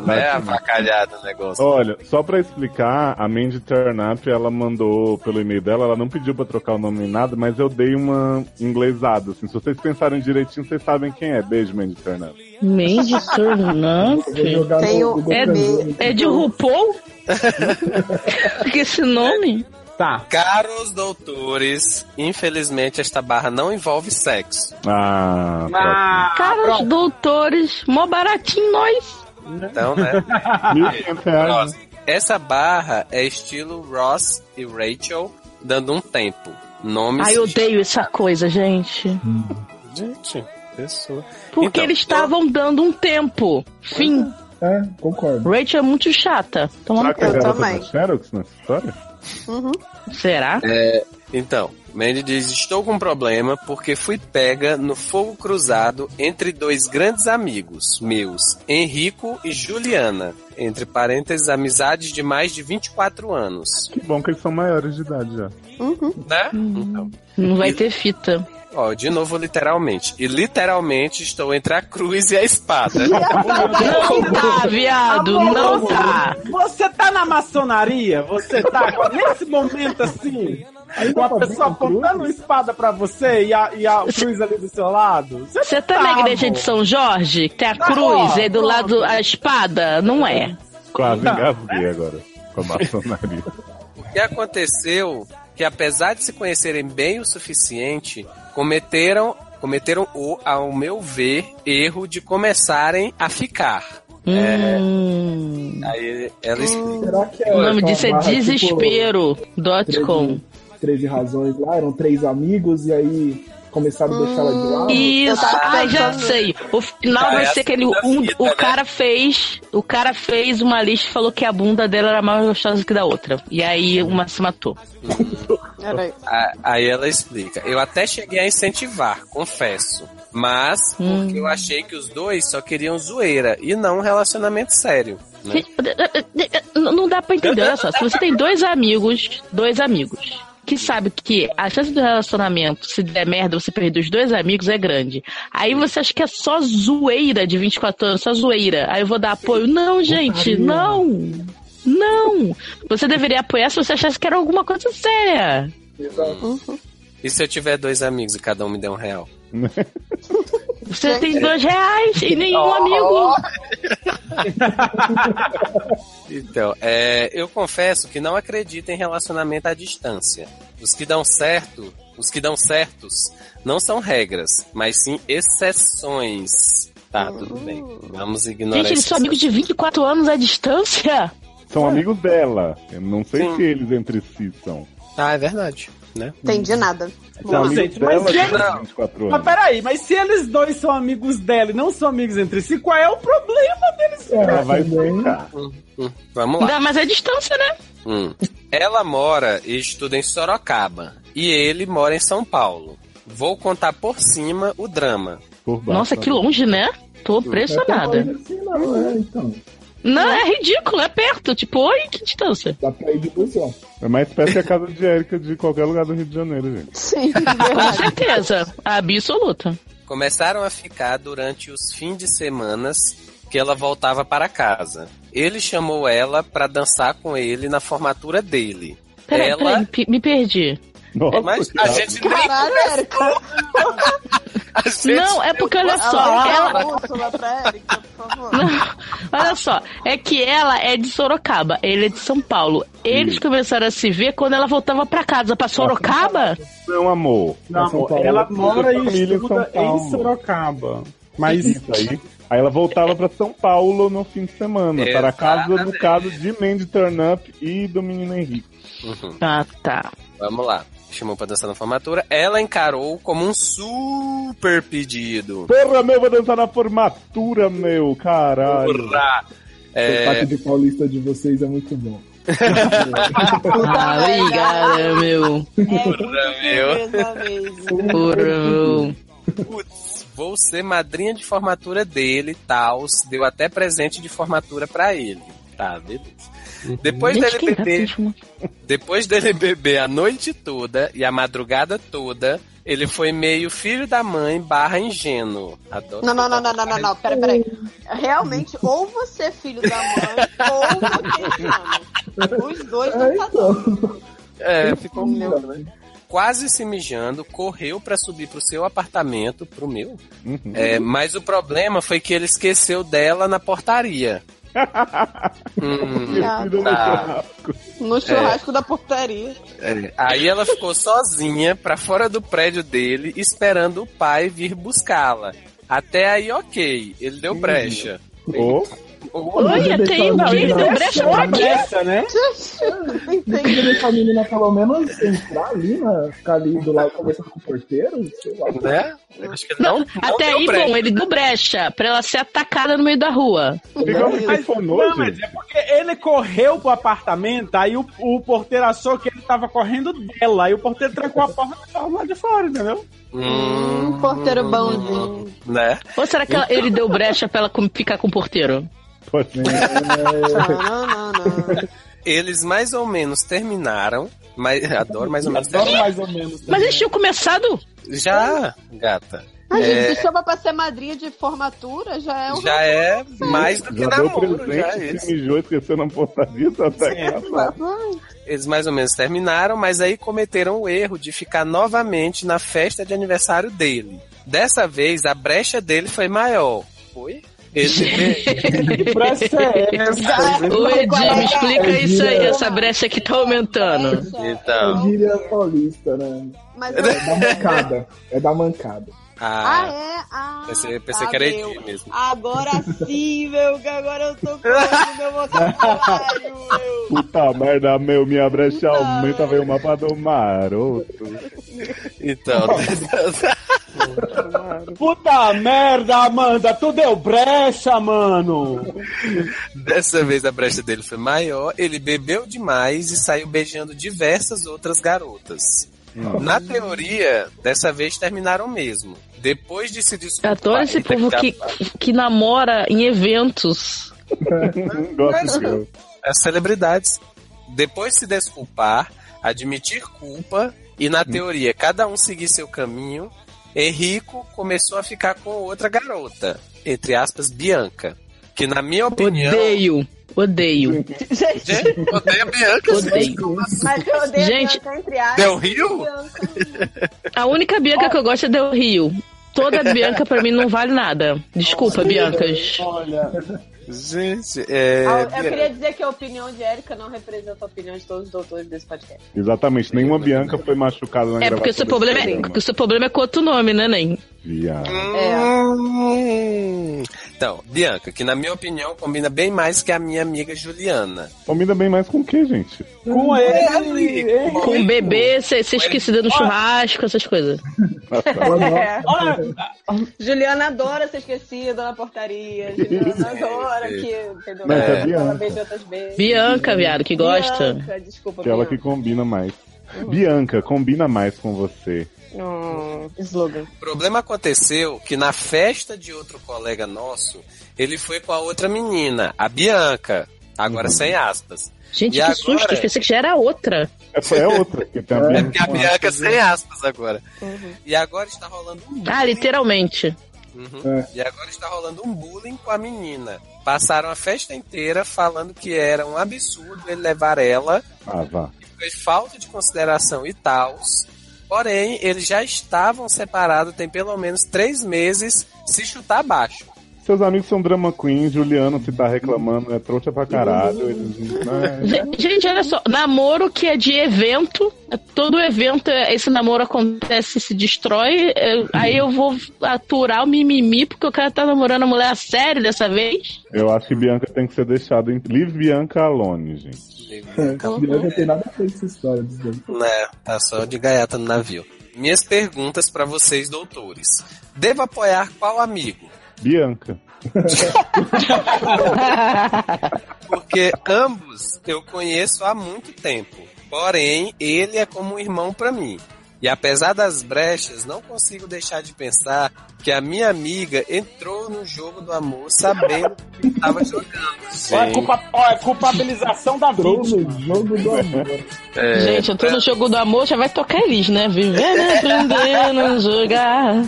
Não é avacalhado o negócio. Olha, só pra explicar, a Mandy Turnup, ela mandou pelo e-mail dela, ela não pediu pra trocar o nome nem nada, mas eu dei uma inglesada, assim. Se vocês pensarem direitinho, vocês sabem quem é. Beijo, Mandy Turnup. Mandy Turnup. Tem no o- É, é de RuPaul? que esse nome? Tá. Caros doutores, infelizmente esta barra não envolve sexo. Ah, Ah, Cara, os doutores, mó baratinho nós. Então, né? ótimo. 1.500 reais. Próximo. Essa barra é estilo Ross e Rachel, dando um tempo. Nomes. Ai, eu odeio essa coisa, gente. Gente, pessoa. Porque Então, eles estavam dando um tempo. Fim. É, concordo. Rachel é muito chata. Toma Será no que é a Eu garota também. Xerox nessa história? Uhum. Será? Então, Mandy diz: Estou com um problema porque fui pega no fogo cruzado entre dois grandes amigos meus, Henrico e Juliana. Entre parênteses, amizades de mais de 24 anos. Que bom que eles são maiores de idade já. Né? Então, Não vai ter fita. Ó, de novo, literalmente. E literalmente estou entre a cruz e a espada. Não tá, viado. Não tá. Você tá na maçonaria? Você tá nesse momento assim? Com a pessoa apontando uma espada pra você e a, e a cruz ali do seu lado? Você tá na igreja de São Jorge? que Tem a Tá, cruz ó, e do lado a espada? Não é. Quase Não. engasguei agora com a maçonaria. O que aconteceu que apesar de se conhecerem bem o suficiente, cometeram cometeram o, ao meu ver, erro de começarem a ficar. Hum. Aí ela explica. Será que é O nome aquela disso é tipo, desespero.com. 13 razões lá, eram três amigos e aí começaram a deixar ela de lado. Isso, ah, já sei. O final vai é ser que ele, segunda um, fita, o né? cara fez, o cara fez uma lista e falou que a bunda dela era mais gostosa que da outra. E aí uma se matou. Aí ela explica. Eu até cheguei a incentivar, confesso. Mas Hum. porque eu achei que os dois só queriam zoeira e não um relacionamento sério. Né? Não não dá pra entender, olha só. Se você tem dois amigos, dois amigos, que sabe que a chance do relacionamento, se der merda, você perder os dois amigos é grande. Aí você acha que é só zoeira de 24 anos, só zoeira. Aí eu vou dar apoio. Não, gente, não! Não! Você deveria apoiar se você achasse que era alguma coisa séria. E se eu tiver dois amigos e cada um me der um real? Você tem dois reais e nenhum amigo. Então, é, eu confesso que não acredito em relacionamento à distância. Os que dão certo, os que dão certos, não são regras, mas sim exceções. Tá, tudo bem. Vamos ignorar Gente, eles são amigos de 24 anos à distância? São amigos dela. Eu não sei Sim. se eles entre si são. Ah, é verdade, né? Entendi nada. São Não, gente, mas dela se de eles- 24 Mas peraí, mas se eles dois são amigos dela e não são amigos entre si, qual é o problema deles? Ela vai explicar. Hum, vamos lá. Mas é distância, né? Hum. Ela mora e estuda em Sorocaba. E ele mora em São Paulo. Vou contar por cima o drama. Por baixo, Nossa, que longe, né? Tô impressionada. Não é assim, não, é, então. Não, é ridículo, é perto. Tipo, oi, que distância. Dá pra ir de busão. É mais perto que a casa de Érica de qualquer lugar do Rio de Janeiro, gente. Sim, Com certeza. Absoluta. Começaram a ficar durante os fins de semanas que ela voltava para casa. Ele chamou ela para dançar com ele na formatura dele. Peraí, ela, peraí, pe- me perdi. Nossa, mas a gente nem Caralho, Érica. Não, é porque olha só, ela. a Úrsula pra Érica, por favor. Não, olha só, é que ela é de Sorocaba, ele é de São Paulo. Eles começaram a se ver quando ela voltava pra casa, pra Sorocaba? não, amor. Não, Paulo. ela mora e Família em estuda São Paulo. em Sorocaba. Mas Isso aí. Aí ela voltava pra São Paulo no fim de semana. Para a casa, no Exatamente. caso, de Mandy Turnup e do menino Henrique. Uhum. Ah, tá. Vamos lá. Chamou pra dançar na formatura. Ela encarou como um super pedido. Porra, meu, vou dançar na formatura, meu, caralho. Porra! O É, sotaque de paulista de vocês é muito bom. Ah, obrigada, meu. porra, meu. Beleza mesmo. Porra, meu. Putz, vou ser madrinha de formatura dele tal. Deu até presente de formatura pra ele. Tá, beleza. Depois Gente, dele beber, depois dele beber a noite toda e a madrugada toda, ele foi meio filho da mãe barra ingênuo. Adoro Não, não, não, não, não, não, não. Pera, pera aí. Realmente, ou você é filho da mãe, ou você é ingênuo. Os dois não tá dando. É, ficou né? quase se mijando, correu pra subir pro seu apartamento, pro meu. É, mas o problema foi que ele esqueceu dela na portaria. Hum, tá. No churrasco da portaria. É, Aí ela ficou sozinha pra fora do prédio dele, esperando o pai vir buscá-la. Até aí, ok, ele deu brecha. Oi, tem o quê? Deu brecha pra quê? Essa, né? Tem que deixar a menina pelo menos entrar ali, né? Ficar ali do lado conversando com o porteiro, sei lá. Né? Acho que não, não Até deu aí, brecha. bom, ele deu brecha pra ela ser atacada no meio da rua. Que Mas, não, mas é porque ele correu pro apartamento, aí o, o porteiro achou que ele tava correndo dela, aí o porteiro trancou a porta e tava lá de fora, entendeu? Hum, porteiro bonzinho. Né? Ou será que ela- ele deu brecha pra ela com- ficar com o porteiro? Pode ser. Não, não, não, não. Eles mais ou menos terminaram, mas adoro mais ou menos Adoro terminar. mais ou menos. Mas eles tinham começado? Já, gata. Ai, É. gente, se chama pra ser madrinha de formatura, já é um. Já é mais do que Já deu namoro, já é presente, isso. mijou, esqueceu na portaria, tá até casado. Eles mais ou menos terminaram, mas aí cometeram o erro de ficar novamente na festa de aniversário dele. Dessa vez, a brecha dele foi maior. Foi? Ele Que brecha é essa? Ô, Edi, me explica isso aí, essa brecha que tá aumentando. É Então. gíria paulista, né? Mas É da mancada. É da mancada. Ah, Ah, é? Ah, pensei, pensei tá, que era meu. Edi mesmo. Agora sim, meu, que agora eu tô com o meu vocabulário, meu. Puta merda, meu, minha brecha aumenta, veio o mapa do maroto. Então, Puta merda, Amanda, tu deu brecha, mano. dessa vez a brecha dele foi maior, ele bebeu demais e saiu beijando diversas outras garotas. Na teoria, dessa vez terminaram mesmo. Depois de se desculpar... Adoro esse povo que, que namora em eventos. Gosto as celebridades. Depois de se desculpar, admitir culpa e, na teoria, cada um seguir seu caminho, Henrico começou a ficar com outra garota, entre aspas, Bianca. Que, na minha opinião. Odeio, odeio. Gente, odeia a Bianca, Odeio. gente. Como assim? Mas eu odeio Gente, a Bianca entre aspas. Del Rio? Bianca. A única Bianca que eu gosto é Del Rio. Toda Bianca pra mim não vale nada. Desculpa, Biancas. Olha, Gente, é. Eu queria dizer que a opinião de Érica não representa a opinião de todos os doutores desse podcast. Exatamente, nenhuma Bianca foi machucada na É porque o seu problema é, porque o seu problema é com outro nome, né, Nen? Viado. Hum. Então, Bianca, que na minha opinião combina bem mais que a minha amiga Juliana. Combina bem mais com o que, gente? com ele. ele. Com o bebê, ser esquecida no churrasco, essas coisas. É. Olha, Juliana adora ser esquecida na portaria. Juliana adora que. Entendeu? Mas é Ela Bianca. beija outras vezes. Bianca, viado, que gosta. Bianca, desculpa, Aquela que Bianca. combina mais. Bianca, combina mais com você. Hum, slogan. O problema aconteceu que na festa de outro colega nosso, ele foi com a outra menina, a Bianca. Agora sem aspas. Gente, E que agora? susto, eu pensei que já era outra. Essa é outra, que tem a É porque a Bianca sem aspas agora. E agora está rolando um Ah, literalmente. Uhum. E agora está rolando um bullying com a menina. Passaram a festa inteira falando que era um absurdo ele levar ela, Ah, vá. que foi falta de consideração e tal. Porém, eles já estavam separados tem pelo menos três meses se chutar abaixo. Seus amigos são drama queen, Juliano se tá reclamando, é trouxa pra caralho. Eles, né? Gente, olha só, namoro que é de evento, todo evento, é- esse namoro acontece e se destrói, é, aí eu vou aturar o mimimi porque o cara tá namorando a mulher a sério dessa vez. Eu acho que Bianca tem que ser deixada em. Leave Bianca alone, gente. Bianca não tem nada a ver com essa história. Né, tá só de gaiata no navio. Minhas perguntas para vocês, doutores. Devo apoiar qual amigo? Bianca. Porque ambos eu conheço há muito tempo. Porém, ele é como um irmão pra mim. E apesar das brechas, não consigo deixar de pensar que a minha amiga entrou no jogo do amor sabendo que estava jogando. Olha, culpa, olha, culpabilização da vítima. Jogo do amor. É, Gente, eu tô no jogo do amor, já vai tocar eles, né? Vivendo, aprendendo, jogar.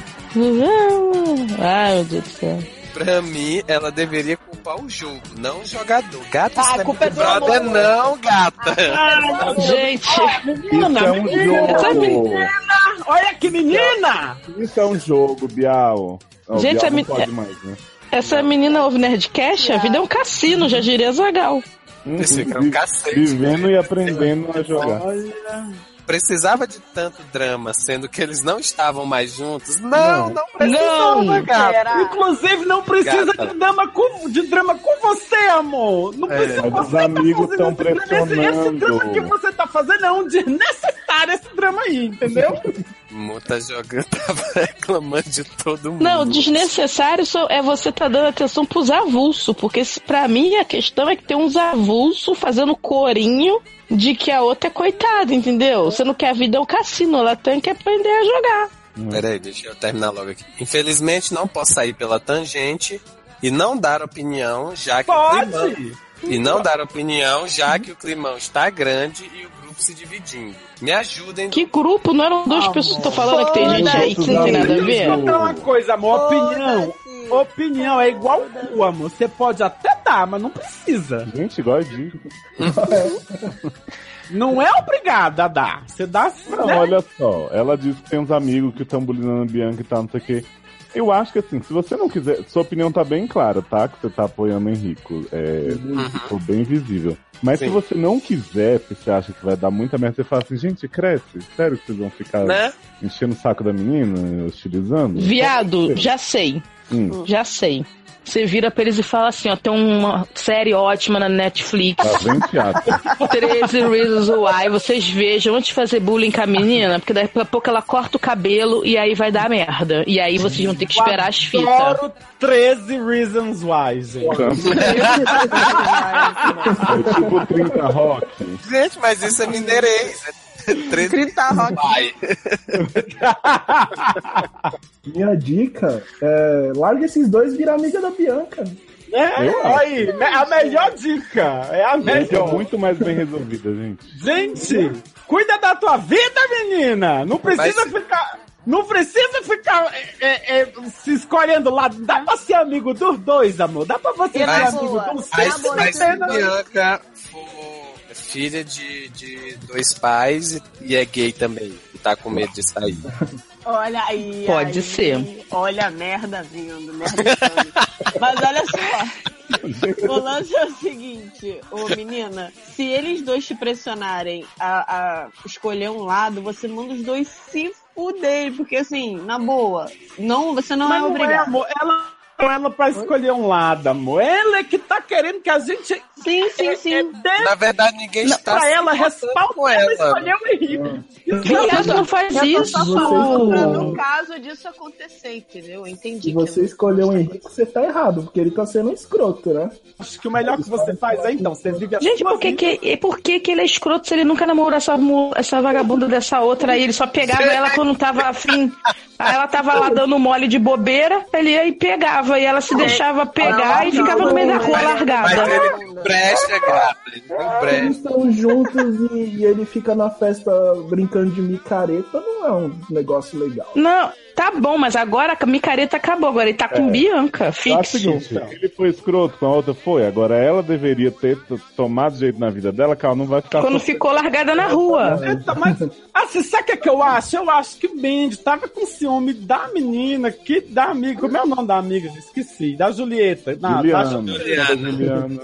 Ai, meu Deus do céu. Pra mim, ela deveria culpar o jogo, não o jogador. Gata, Ah, isso é culpa é Brother, amor. não, gata. Gente, Menina, Isso é um menina, jogo. olha que menina! Isso é um jogo, Bial. Não, Gente, Bial pode mais, né? essa menina ouve Nerdcast, a vida é um cassino, já diria Zagal. Esse aqui é um cacete. Vivendo e aprendendo a jogar. Precisava de tanto drama, sendo que eles não estavam mais juntos? Não, não, precisava, Não. gata. Inclusive, não precisa Gata. de drama, com, de drama com você, amor. Não É, precisa os você tá amigos fazendo tão esse drama. Esse, esse pressionando. drama que você tá fazendo é um desnecessário, esse drama aí, entendeu? Mu tá jogando, tava reclamando de todo mundo. Não, desnecessário só é você tá dando atenção pros avulsos, porque se- pra mim a questão é que tem uns avulsos fazendo corinho de que a outra é coitada, entendeu? Você não quer a vida é um cassino, ela tem que aprender a jogar. Peraí, deixa eu terminar logo aqui. Infelizmente, não posso sair pela tangente e não dar opinião, já que o climão... Pode! E não dar opinião, já que o climão está grande e o grupo se dividindo. Me ajudem. Que grupo? Não eram duas pessoas que tô falando que tem gente aí que não tem nada a ver? Falar uma coisa, amor. Opinião. Opinião é igual cu, amor. Você pode até dar, mas não precisa. Gente, igual de. Não é obrigada a dar. Você dá. Não, né? olha só. Ela disse que tem uns amigos que estão bulinando a Bianca e tal, não sei o quê. Eu acho que assim, se você não quiser. Sua opinião tá bem clara, tá? Que você tá apoiando o Henrico. É, Ficou bem visível. Mas se Sim. você não quiser, porque você acha que vai dar muita merda, você fala assim, gente, cresce. Sério que vocês vão ficar Né? enchendo o saco da menina, hostilizando? Viado, já sei, Hum, já sei. Você vira pra eles e fala assim, ó, tem uma série ótima na Netflix, tá bem teatro. 13 Reasons Why, vocês vejam antes de fazer bullying com a menina, porque daqui a pouco ela corta o cabelo e aí vai dar merda. E aí vocês vão ter que esperar as fitas. Adoro 13 Reasons Why, gente. É tipo 30 rock. Gente, mas isso é mineirês. É 13 30 rock. Minha dica é larga esses dois e vira amiga da Bianca. É, Eu aí, a melhor dica. É a é melhor. muito mais bem resolvida, gente. Gente, cuida da tua vida, menina. Não precisa Mas- ficar. Não precisa ficar é, é, se escolhendo lá. Dá pra ser amigo dos dois, amor. Dá pra você ser amigo dos Mas, boa, mas se pena. Bianca for filha de, de dois pais e, e é gay também, e tá com medo de sair. Olha aí. Pode aí, ser. Olha a merda vindo, merda. Mas olha só. O lance é o seguinte, ô menina, se eles dois te pressionarem a, a escolher um lado, você manda os dois se fuderem, porque assim, na boa, não, você não Mas é não é, obrigado. amor. Ela não é ela pra escolher um lado, amor. Ela é que tá querendo que a gente. Sim, sim, sim. dê Na verdade, ninguém está pra ela com ela ela. escolher o Henrique. Viado, não faz Eu isso. só falando pra no caso disso acontecer, entendeu? Eu entendi. Se você não- escolheu o Henrique, você tá errado, porque ele tá sendo um escroto, né? Acho que o melhor que você faz é então, você vive a Gente, por que, que, e por que, que ele é escroto se ele nunca namorou essa, essa vagabunda dessa outra aí? Ele só pegava ela quando tava afim. Aí ela tava lá dando mole de bobeira, ele ia e pegava. E ela se deixava pegar e ficava no meio da rua Mas largada. ele não presta, gata. Ele não presta. Eles estão juntos e, e ele fica na festa brincando de micareta, não é um negócio legal. Não, tá bom, mas agora a micareta acabou. Agora ele tá com Bianca, acho o fixo. seguinte, ele foi escroto com a outra, foi. Agora ela deveria ter tomado jeito na vida dela, que ela não vai ficar Quando ficou largada na rua. Eita, mas, assim, sabe o que, é que eu acho? Eu acho que o Bendy tava com ciúme da menina, que da amiga. Como é o nome da amiga? Esqueci. Da Julieta. Não, da Juliana. Juliana.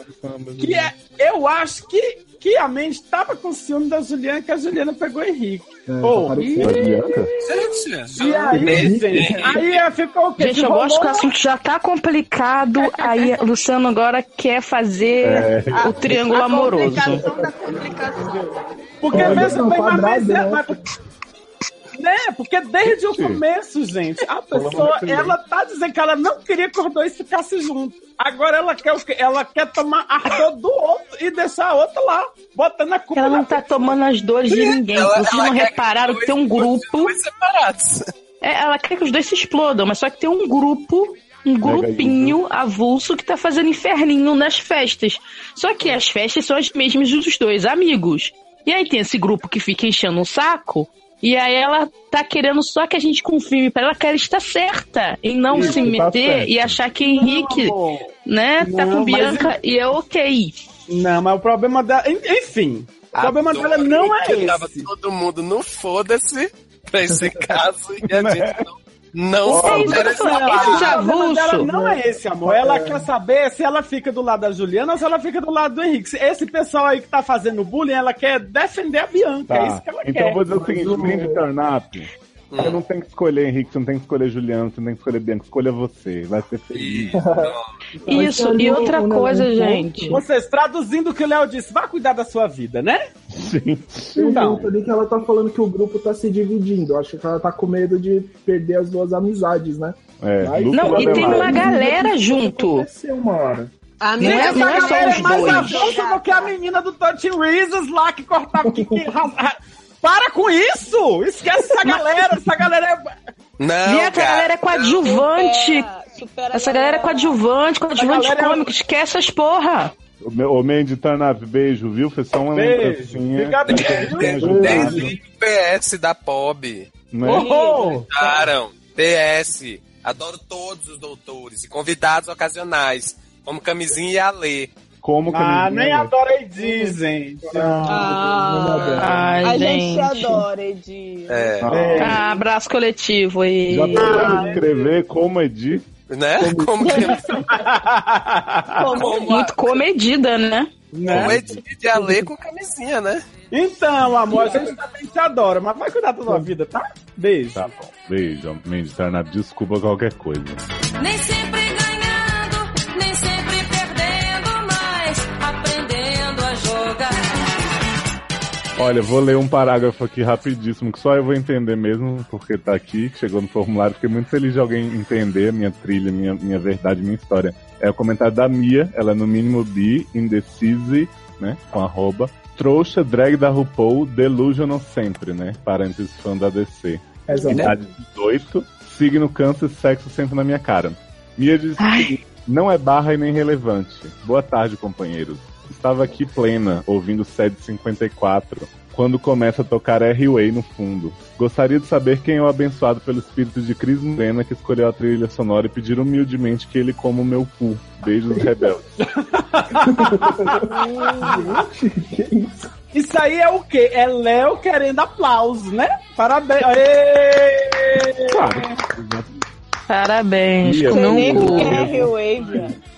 Que é, eu acho que, que a Mendes tava com ciúme da Juliana, que a Juliana pegou o Henrique. É, Pô, tá e? Gente, e aí, gente? Aí ficou o quê? Gente, eu Rolou gosto que o assunto já tá complicado. Aí o Luciano agora quer fazer o triângulo a amoroso. complicação da complicação. Porque Olha, mesmo bem, mas, mas, é- mas- Né? Porque desde o começo, gente, a pessoa, ela tá dizendo que ela não queria que os dois ficassem juntos. Agora ela quer o quê? Ela quer tomar a dor do outro e deixar a outra lá, botando a culpa Ela não tá tomando as dores de ninguém. Ela- Vocês ela não repararam que tem um grupo. separados. É, ela quer que os dois se explodam, mas só que tem um grupo, um grupinho avulso que tá fazendo inferninho nas festas. Só que as festas são as mesmas dos dois amigos. E aí tem esse grupo que fica enchendo o saco. E aí ela tá querendo só que a gente confirme pra ela que ela está certa em não Isso, se tá meter certo. e achar que Henrique, né, tá Não, com mas- Bianca e é ok. Não, mas o problema dela. en- Enfim. O problema dela não é que Tava esse. todo mundo no foda-se pra esse caso e a gente não, não Ó, souber não, o é esse, amor. Ela quer saber se ela fica do lado da Juliana ou se ela fica do lado do Henrique. Esse pessoal aí que tá fazendo bullying, ela quer defender a Bianca. É Tá. isso que ela Então quer. eu vou dizer o seguinte, Mandy Turn Up. Hum. Você não tem que escolher Henrique, você não tem que escolher Juliano, você não tem que escolher Bianca, escolha você, vai ser feliz. Isso, e outra coisa, gente. Vocês, traduzindo o que o Léo disse, vá cuidar da sua vida, né? Sim. Então. ali que ela tá falando que o grupo tá se dividindo. Eu Acho que ela tá com medo de perder as duas amizades, né? É, Mas- Não, e tem uma galera junto. Uma hora. A Não é- Essa não é só galera os é mais dois. avulsa do que a menina do 13 Reasons lá que cortava. Que, que, para com isso! Esquece essa galera! Essa galera é. Não, essa galera é coadjuvante. Supera Essa galera é coadjuvante, coadjuvante galera é- cômico, esquece as porra. O meu- Ô, Mandy beijo, viu? Foi só uma Beijo. lembrancinha. Fica bem. Tem ajudado, Desde o PS da POB. né? Oh. PS. Adoro todos os doutores e convidados ocasionais, como Camisinha e Alê. Como que ah, nem adora Edi, gente. Ah, Ai, a gente. gente adora, Edi. É. Ah, abraço coletivo aí. Já pode escrever como Edi. Né? Como, como, Muito comedida, né? como Edith de Alê com camisinha, né? Então, amor, a gente também te adora, mas vai cuidar da tua vida, tá? Beijo. Tá bom. Beijo, Up. Desculpa qualquer coisa. Nem sempre Olha, vou ler um parágrafo aqui rapidíssimo, que só eu vou entender mesmo, porque tá aqui, que chegou no formulário. Fiquei muito feliz de alguém entender a minha trilha, minha, minha verdade, minha história. É o comentário da Mia, ela é no mínimo bi, indecise, né, com arroba. Trouxa, drag da RuPaul, delusional sempre, né? Parênteses fã da DC. Exato. Idade 18, signo câncer, sexo sempre na minha cara. Mia diz seguinte, não é barra e nem relevante. Boa tarde, companheiros. Estava aqui plena, ouvindo SED 54, quando começa a tocar R-Way no fundo. Gostaria de saber quem é o abençoado pelo espírito de Cris Morena que escolheu a trilha sonora e pedir humildemente que ele coma o meu cu. Beijos rebeldes. Isso aí é o quê? É Léo querendo aplausos, né? Parabéns. Aê! Parabéns, eu Nem é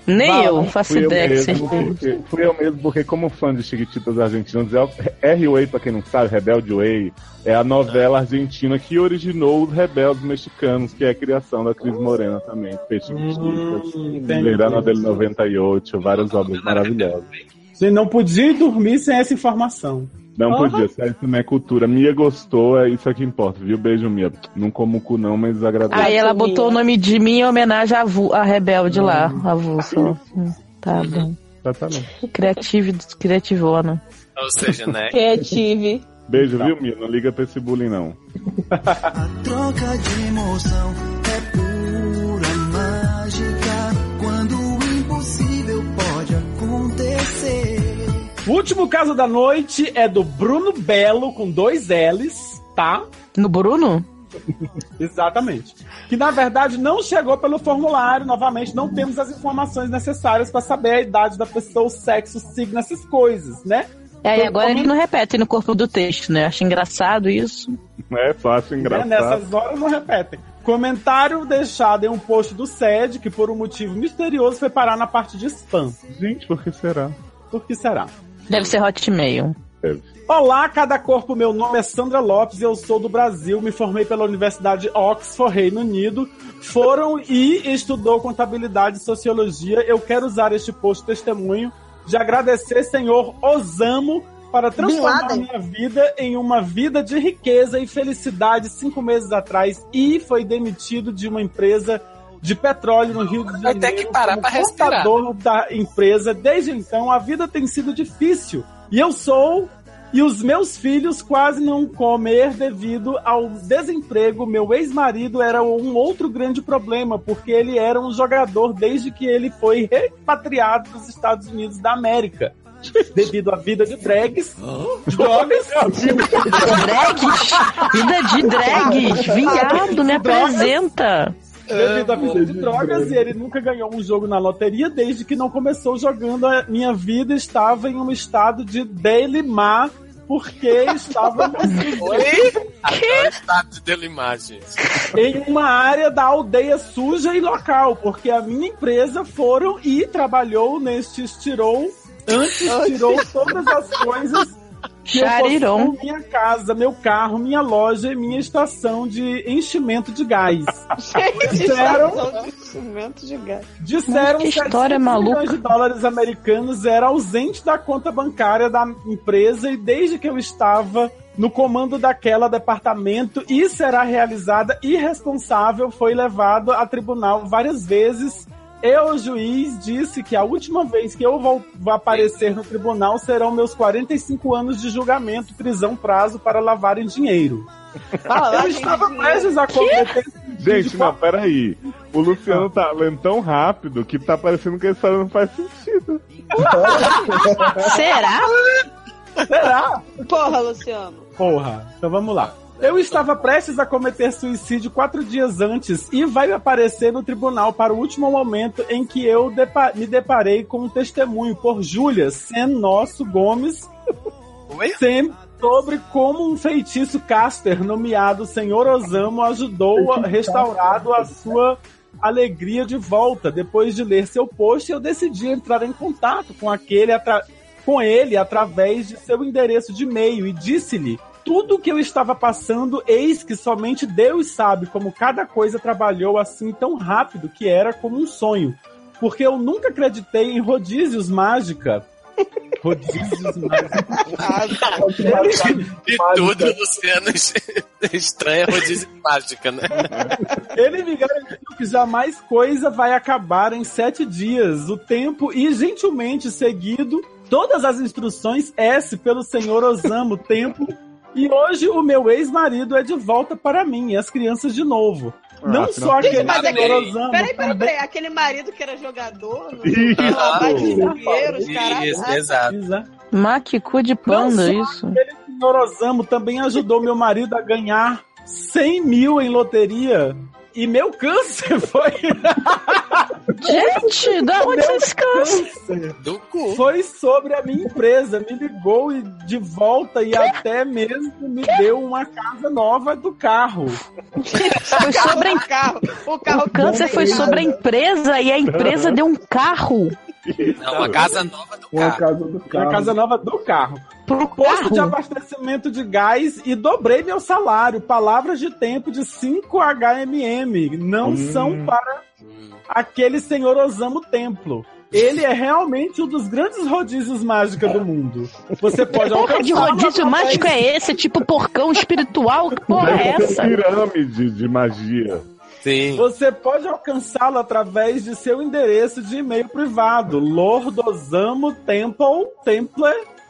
Nem Não, eu faço fui eu ideia que porque, fui eu mesmo, porque como fã de Chiquititas Argentinas, R-Way, pra quem não sabe, Rebelde Way, é a novela argentina que originou os rebeldes mexicanos, que é a criação da Cris Morena também, que fez Chiquititas, entendi. Verano del 98, várias obras maravilhosas. Você não podia dormir sem essa informação. Não Porra. podia, sério, isso não é cultura. Mia gostou, é isso que importa, viu? Beijo, Mia. Não como cu não, mas agradeço. Aí ela botou o nome de mim em homenagem à, Vu- à Rebelde lá, a Vulsa. Hum, Tá bom. Exatamente. Criativo, criativona. Ou seja, né? Creative. Beijo, viu, Mia? Não liga pra esse bullying, não. Troca de emoção é pura O último caso da noite é do Bruno Belo, com dois L's, tá? No Bruno? Exatamente. Que na verdade não chegou pelo formulário, novamente, não temos as informações necessárias para saber a idade da pessoa, o sexo, o signo, essas coisas, né? É, e Então, agora como- ele não repete no corpo do texto, né? Acho engraçado isso. É fácil, né? engraçado. Nessas horas não repetem. Comentário deixado em um post do SED, que por um motivo misterioso foi parar na parte de spam. Gente, por que será? Por que será? Deve ser Hotmail. Deve. Olá, cada corpo. Meu nome é Sandra Lopes e eu sou do Brasil. Me formei pela Universidade Oxford, Reino Unido. Foram e estudou contabilidade e sociologia. Eu quero usar este posto testemunho de agradecer, senhor Osamo, para transformar minha vida em uma vida de riqueza e felicidade cinco meses atrás e foi demitido de uma empresa de petróleo no Rio de Vai Janeiro. ter que parar como pra respirar. contador da empresa. Desde então, a vida tem sido difícil. E eu sou e os meus filhos quase não comer devido ao desemprego. Meu ex-marido era um outro grande problema, porque ele era um jogador desde que ele foi repatriado dos Estados Unidos da América. Devido à vida de drags, drogas, Drags? Vida de drags. Viado, me apresenta. Devido à vida de drogas, e ele nunca ganhou um jogo na loteria desde que não começou jogando. A minha vida. Estava em um estado de daily má, porque estava estado de delimar, gente. em uma área da aldeia suja e local, porque a minha empresa foram e trabalhou neste estirou, antes. tirou todas as coisas que eu Chariron. possuo, minha casa, meu carro, minha loja e minha estação de enchimento de gás. Disseram, de enchimento de gás. disseram Que história 700 maluca. milhões de dólares americanos era ausente da conta bancária da empresa e desde que eu estava no comando daquela departamento e será realizada irresponsável foi levado a tribunal várias vezes. E o juiz disse que a última vez que eu vou, aparecer no tribunal serão meus 45 anos de julgamento, prisão, prazo para lavarem dinheiro. Eu estava prestes a cometer Gente, não, peraí. O Luciano tá lendo tão rápido que tá parecendo que a história não faz sentido. Será? Será? Porra, Luciano. Porra, então vamos lá. Eu estava prestes a cometer suicídio quatro dias antes e vai aparecer no tribunal para o último momento em que eu depa- me deparei com um testemunho por Júlia Sen Nosso Gomes Oi? sem- sobre como um feitiço caster nomeado Senhor Osamo ajudou a restaurado a sua alegria de volta. Depois de ler seu post, eu decidi entrar em contato com aquele atra- com ele através de seu endereço de e-mail e disse-lhe tudo o que eu estava passando, eis que somente Deus sabe como cada coisa trabalhou assim tão rápido que era como um sonho. Porque eu nunca acreditei em rodízios mágica. Rodízios mágica. E tudo, Luciano, estranha rodízio de mágica, né? Ele me garantiu que jamais coisa vai acabar em sete dias. O tempo e gentilmente seguido todas as instruções S pelo senhor Osamo Tempo. E hoje o meu ex-marido é de volta para mim e as crianças de novo. Não Ah, só Gente, aquele mas. Peraí, peraí, peraí. Aquele marido que era jogador, não Isso. Ah, exato. Maquicu de panda, Não só isso. Aquele senhor Osamo também ajudou meu marido a ganhar 100 mil em loteria. E meu câncer foi. Gente, da onde você descansa? câncer Do cu. foi sobre a minha empresa. Me ligou e de volta e até mesmo me deu uma casa nova do carro. Foi sobre a carro. O carro O câncer foi sobre a empresa e a empresa deu um carro Não, uma casa nova do Uma carro. casa do Uma carro. casa nova do carro. Pro Posto de abastecimento de gás e dobrei meu salário. Palavras de tempo de 5 HMM. Não Hum. são para aquele senhor Osamo Templo. Ele é realmente um dos grandes rodízios mágicos do mundo. Você pode Porra de rodízio mágico é esse? Tipo porcão espiritual? Que porra é essa? pirâmide de magia. Sim. Você pode alcançá-lo através de seu endereço de e-mail privado, lordosamotemple, temple,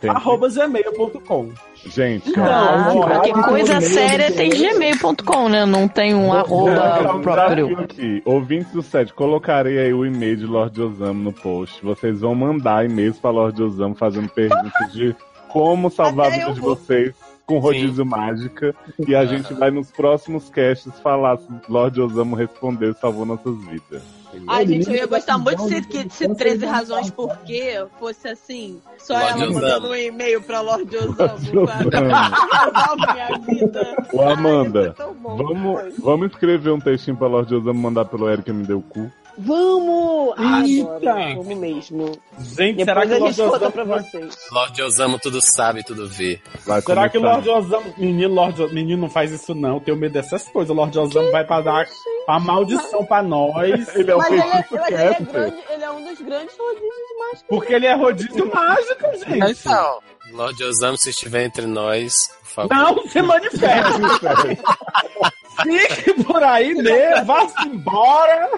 Arroba gmail.com. Gente, Ah, ó, porque Caralho, coisa séria tem gmail.com, né? Não tem um arroba um próprio. aqui. Ouvintes do set, colocarei aí o e-mail de Lorde Osamo no post. Vocês vão mandar e-mails pra Lorde Osamo fazendo perguntas de como salvar a vida de vocês com rodízio mágica. E a gente vai nos próximos casts falar se Lorde Osamo respondeu e salvou nossas vidas. Ai, Ele gente, eu ia gostar muito se, precisando que, de se câncer 13 de razões por quê fosse assim. Só Lorde ela mandando um e-mail pra Lorde vida. Ô, Amanda, Ai, bom. Vamos, vamos escrever um textinho pra Lorde Osamo mandar pelo Eric me deu o cu. Vamos! Eita! Adoro, Vamos mesmo. Gente, será que a o gente Lorde conta Osamo pra vocês. Lorde Osamo tudo sabe, tudo vê. Vai Será que o começar. Lorde Osamo. Menino, Lorde Menino, não faz isso não. Eu tenho medo dessas coisas. O Lorde Osamo vai pra dar a maldição pra nós. Ele é o Mas ele, é, feitiço mas ele, é grande, ele é um dos grandes rodízios mágicos. Porque ele é rodízio mágico, gente. Então, Lorde Osama, se estiver entre nós, por favor. Não se manifeste. Fique por aí mesmo, vá-se embora.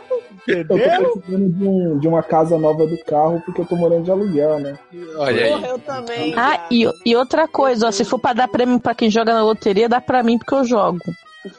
Eu tô Entendeu? precisando de, um- de uma casa nova do carro porque eu tô morando de aluguel, né? Olha aí. Porra, eu também. Ah, e, e outra coisa, ó, se for pra dar prêmio pra quem joga na loteria, dá pra mim porque eu jogo.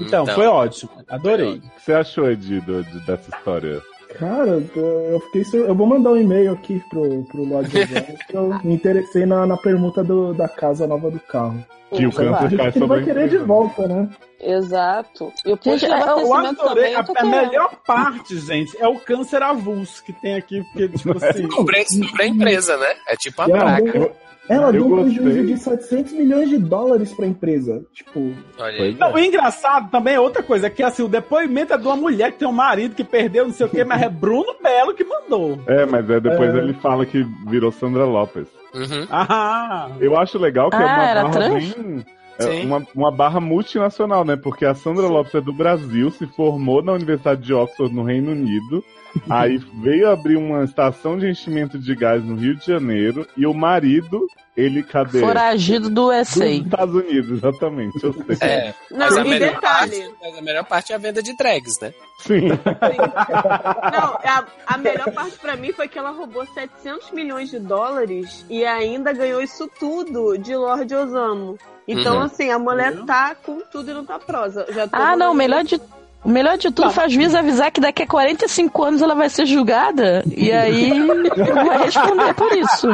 Então, foi ótimo. Adorei. O que você achou, Edi, do- de- dessa história? Cara, eu eu fiquei sur... Eu vou mandar um e-mail aqui pro, pro Osama, que eu me interessei na, na permuta do- da casa nova do carro. Que o câncer cai que sobre vai a querer de volta, né? Exato. E o de Eu abastecimento adorei. também, eu A, tô a querendo. melhor parte, gente, é o câncer avulso que tem aqui, porque, tipo assim. Sobre, sobre a empresa, né? É tipo a praga. deu, ela Eu deu um prejuízo de 700 milhões de dólares pra empresa. Tipo, Olha aí. Não, o engraçado também é outra coisa, é que assim, o depoimento é de uma mulher que tem um marido que perdeu, não sei o quê, mas é Bruno Belo que mandou. É, mas é, depois É. ele fala que virou Sandra Lopes. Uhum. Ah, Eu acho legal que é Ah, uma era barra trans? bem. é Sim. uma, uma barra multinacional, né? Porque a Sandra Lopes é do Brasil, se formou na Universidade de Oxford, no Reino Unido. Aí veio abrir uma estação de enchimento de gás no Rio de Janeiro. E o marido, ele cadê? Foragido do Dos USA. Estados Unidos, exatamente. Eu sei. É, Não, mas, a e melhor detalhe. parte, mas a melhor parte é a venda de drags, né? Sim. Não, a, a melhor parte pra mim foi que ela roubou 700 milhões de dólares e ainda ganhou isso tudo de Lorde Osamo. Então, Uhum. assim, a mulher tá com tudo e não tá prosa. Já tô Ah, não, melhor de, o melhor de tudo faz juiz avisar que daqui a 45 anos ela vai ser julgada e aí vai responder por isso.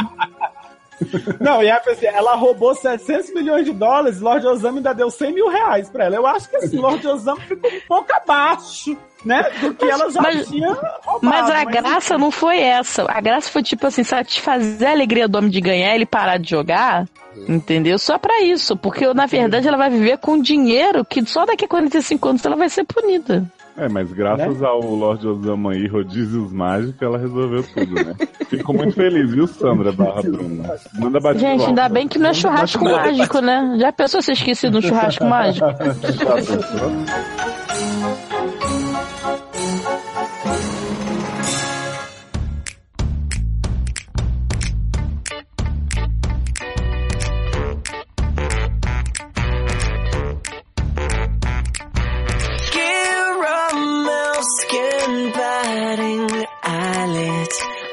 não, e assim, ela roubou 700 milhões de dólares, Lorde Osama ainda deu 100 mil reais pra ela. Eu acho que assim, Lorde Osama ficou um pouco abaixo, né, do que ela já Mas- tinha roubado. Mas a graça não foi essa. A graça foi tipo assim, satisfazer a alegria do homem de ganhar e ele parar de jogar. Entendeu? Só pra isso. Porque na verdade ela vai viver com dinheiro que só daqui a 45 anos ela vai ser punida. É, mas graças ao Lorde Osama e rodízios mágicos, ela resolveu tudo, né? Fico muito feliz, viu, Sandra barra Bruna? Manda bater Gente, ainda bem que não é churrasco mágico, né? Já pensou se esquecido no churrasco mágico? Já pensou?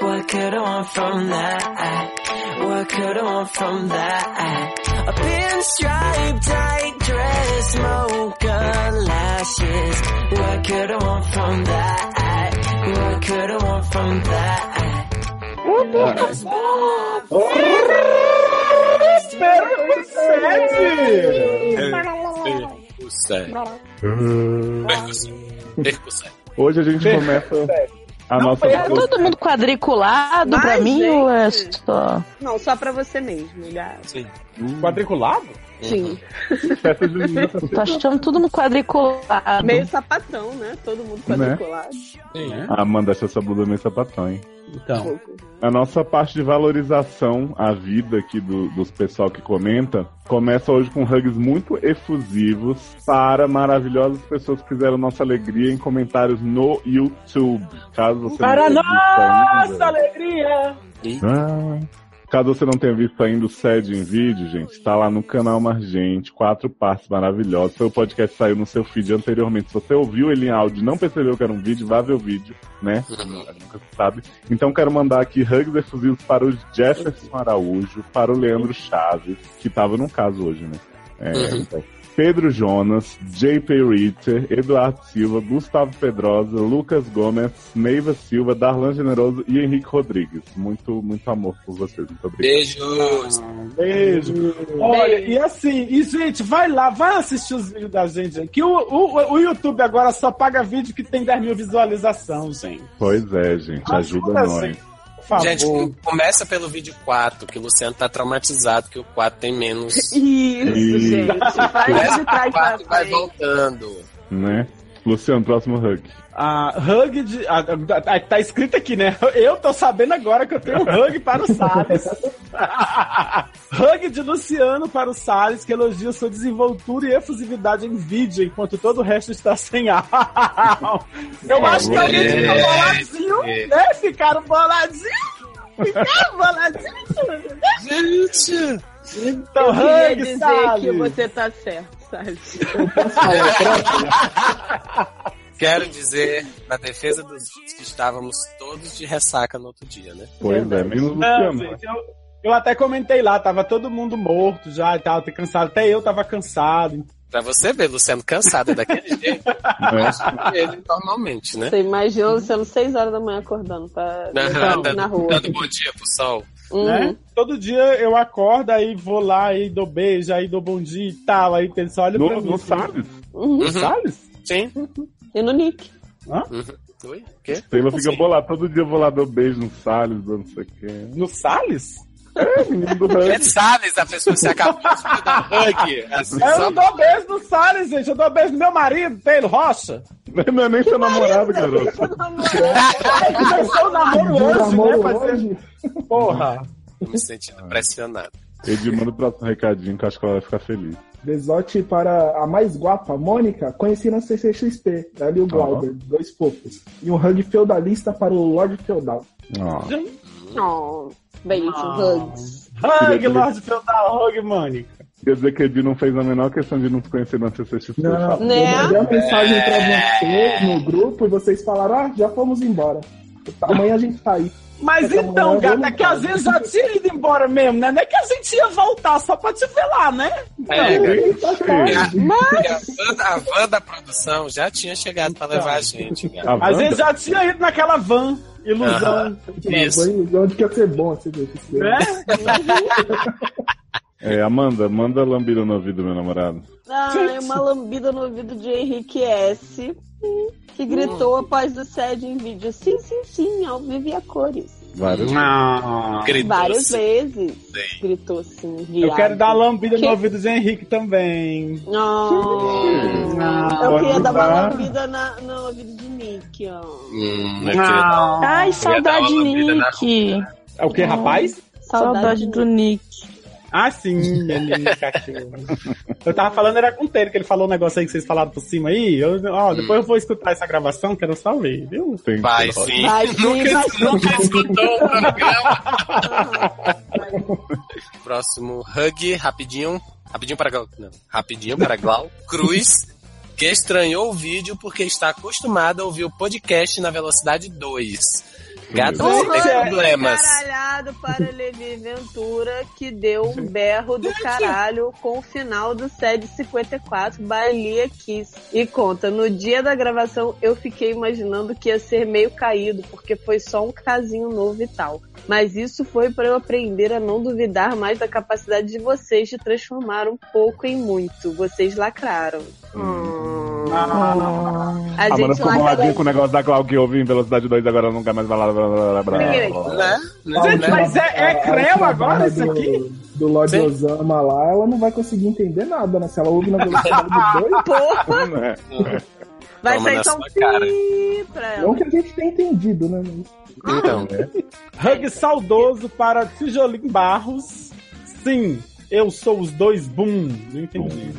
What could I want from that? What could I want from that? A pinstripe tight dress, mocha lashes. What could I want from that? What could I want from that? Percussão. Percussão. Percussão. Hoje a gente começa a nossa. É todo mundo quadriculado pra Mas, mim ou é gente. só? Não, só pra você mesmo, gato. Sim. Quadriculado? Sim. festa junina tá Tô achando todo mundo quadriculado. Meio sapatão, né? Todo mundo quadriculado. A Amanda acha essa blusa meio sapatão, hein? Então. A nossa parte de valorização à vida aqui do, dos pessoal que comenta começa hoje com hugs muito efusivos para maravilhosas pessoas que fizeram nossa alegria em comentários no YouTube. Caso você Para não nossa ainda. alegria! Ah. Caso você não tenha visto ainda o SED em vídeo, gente, está lá no canal Margente, quatro partes maravilhosas. Foi o podcast que saiu no seu feed anteriormente. Se você ouviu ele em áudio e não percebeu que era um vídeo, vá ver o vídeo, né? Nunca se sabe. Então quero mandar aqui hugs efusivos para o Jefferson Araújo, para o Leandro Chaves, que estava no caso hoje, né? É, Uhum. então, Pedro Jonas, JP Ritter, Eduardo Silva, Gustavo Pedrosa, Lucas Gomes, Neiva Silva, Darlan Generoso e Henrique Rodrigues. Muito, muito amor por vocês. Muito obrigado. Beijos. Beijo. Olha, e assim, e gente, vai lá, vai assistir os vídeos da gente. Que o, o, o YouTube agora só paga vídeo que tem 10 mil visualizações, gente. Pois é, gente. Ajuda Ajuda, nós. gente. Favor. Gente, começa pelo vídeo 4, que o Luciano tá traumatizado, que o 4 tem menos. Isso, E- gente. Faz Começa de trás o pra 4 e vai voltando. Né? Luciano, próximo hug. A hug de. a- a- tá escrito aqui, né? Eu tô sabendo agora que eu tenho um hug para o Salles. hug de Luciano para o Salles, que elogia sua desenvoltura e efusividade em vídeo, enquanto todo o resto está sem áudio. Eu acho que alguém ficou boladinho, né? Ficaram boladinhos. Gente! Então, Eu queria Hug, dizer sabe? que você tá certo, sabe? Quero dizer, na defesa dos que estávamos todos de ressaca no outro dia, né? Pois é, menos Luciano. gente, eu, eu até comentei lá, tava todo mundo morto já e tal, cansado. Até eu tava cansado. Pra você ver, Luciano cansado é daquele jeito. Né? Ele normalmente, né? Você imagina o Luciano 6 horas da manhã acordando pra Aham, na rua. Dando bom dia pro sol. Uhum. Né? Todo dia eu acordo, aí vou lá, aí dou beijo, aí dou bom dia e tal. Aí ele só olha pra No, mim. no Salles. Uhum. No Salles? Sim. E no Nick. Uhum. Oi? O quê? Taylor fica bolado. Todo dia eu vou lá dar beijo no Salles, dando não sei o quê. No Salles? É, menino do É Hug. Salles, a pessoa que se acabou de dar hug. Assim, Eu só não dou beijo no Salles, gente. Eu dou beijo no meu marido, Taylor Rocha. Não é nem seu namorado, garoto. Começou o namoro hoje, namoro né? Fazer... hoje. Porra. Tô me sentindo pressionado. Edir, manda o próximo recadinho que eu acho que ela vai ficar feliz. Besote para a mais guapa, Mônica, conheci na CCXP, ela e o Glauber, dois fofos. E um hug feudalista para o Lorde Feudal. Ó. Oh, beijo, hugs. Hug, Lorde Feudal, hug, Mônica. Quer dizer que Edir não fez a menor questão de não se conhecer na CCXP. Não, Né? eu mandei uma mensagem pra vocês no grupo e vocês falaram, ah, já fomos embora. Amanhã a gente tá aí. Mas Essa então, gata, é que às vezes já tinha ido embora mesmo, né? Não é que a gente ia voltar só pra te ver lá, né? É, Ninguém Tá. E a, e a, van, a van da produção já tinha chegado pra levar a gente, cara. A A gente Wanda? já tinha ido naquela van, ilusão. Isso. Onde que ia ser bom esse- Né? É, Amanda, manda lambida no ouvido do meu namorado. Ai, uma lambida no ouvido de Henrique S. Que gritou após o SED em vídeo. Sim, sim, sim, ao vivo e a cores. Várias Ah, Gritou Várias vezes. Sim. Gritou assim, eu quero dar lambida Que? no ouvido de Henrique também. Oh, Ah, eu queria dar uma lambida na, no ouvido de Nick, ó. Hum, eu Não. Ai, saudade, na Nick. É o que, rapaz? Saudade do Nick. Ah, sim, menino cachorro. Eu tava falando, era com o Taylor, que ele falou um negócio aí que vocês falaram por cima aí. Eu, ó, depois eu vou escutar essa gravação, quero só ver, viu? Vai sim. Vai sim, nunca, vai nunca escutou o programa. Próximo hug, rapidinho. Rapidinho para Glau. Não, rapidinho para Glau Cruz, que estranhou o vídeo porque está acostumado a ouvir o podcast na velocidade 2. Gato Um não tem problemas. caralhado para Levi Ventura, que deu um berro do caralho com o final do SED 54, Balia Kiss. E conta, no dia da gravação eu fiquei imaginando que ia ser meio caído, porque foi só um casinho novo e tal. Mas isso foi para eu aprender a não duvidar mais da capacidade de vocês de transformar um pouco em muito. Vocês lacraram. Hum. A A Amanda gente ficou lacra boladinha com o negócio da Clau que eu ouvi em velocidade 2 agora nunca mais vai lá. Blá, blá, blá, blá, Ninguém. blá. Né? Né? Gente, Né? mas é, é creu agora isso aqui? Do Lorde Sim. Osama lá, ela não vai conseguir entender nada, né? Se ela ouve na velocidade do 2, Porra, Né? vai Toma sair um cara. pi pra ela. não que a gente tenha entendido, né? Então, Hug saudoso para Tijolim Barros. Sim, eu sou os dois boom. Não entendi.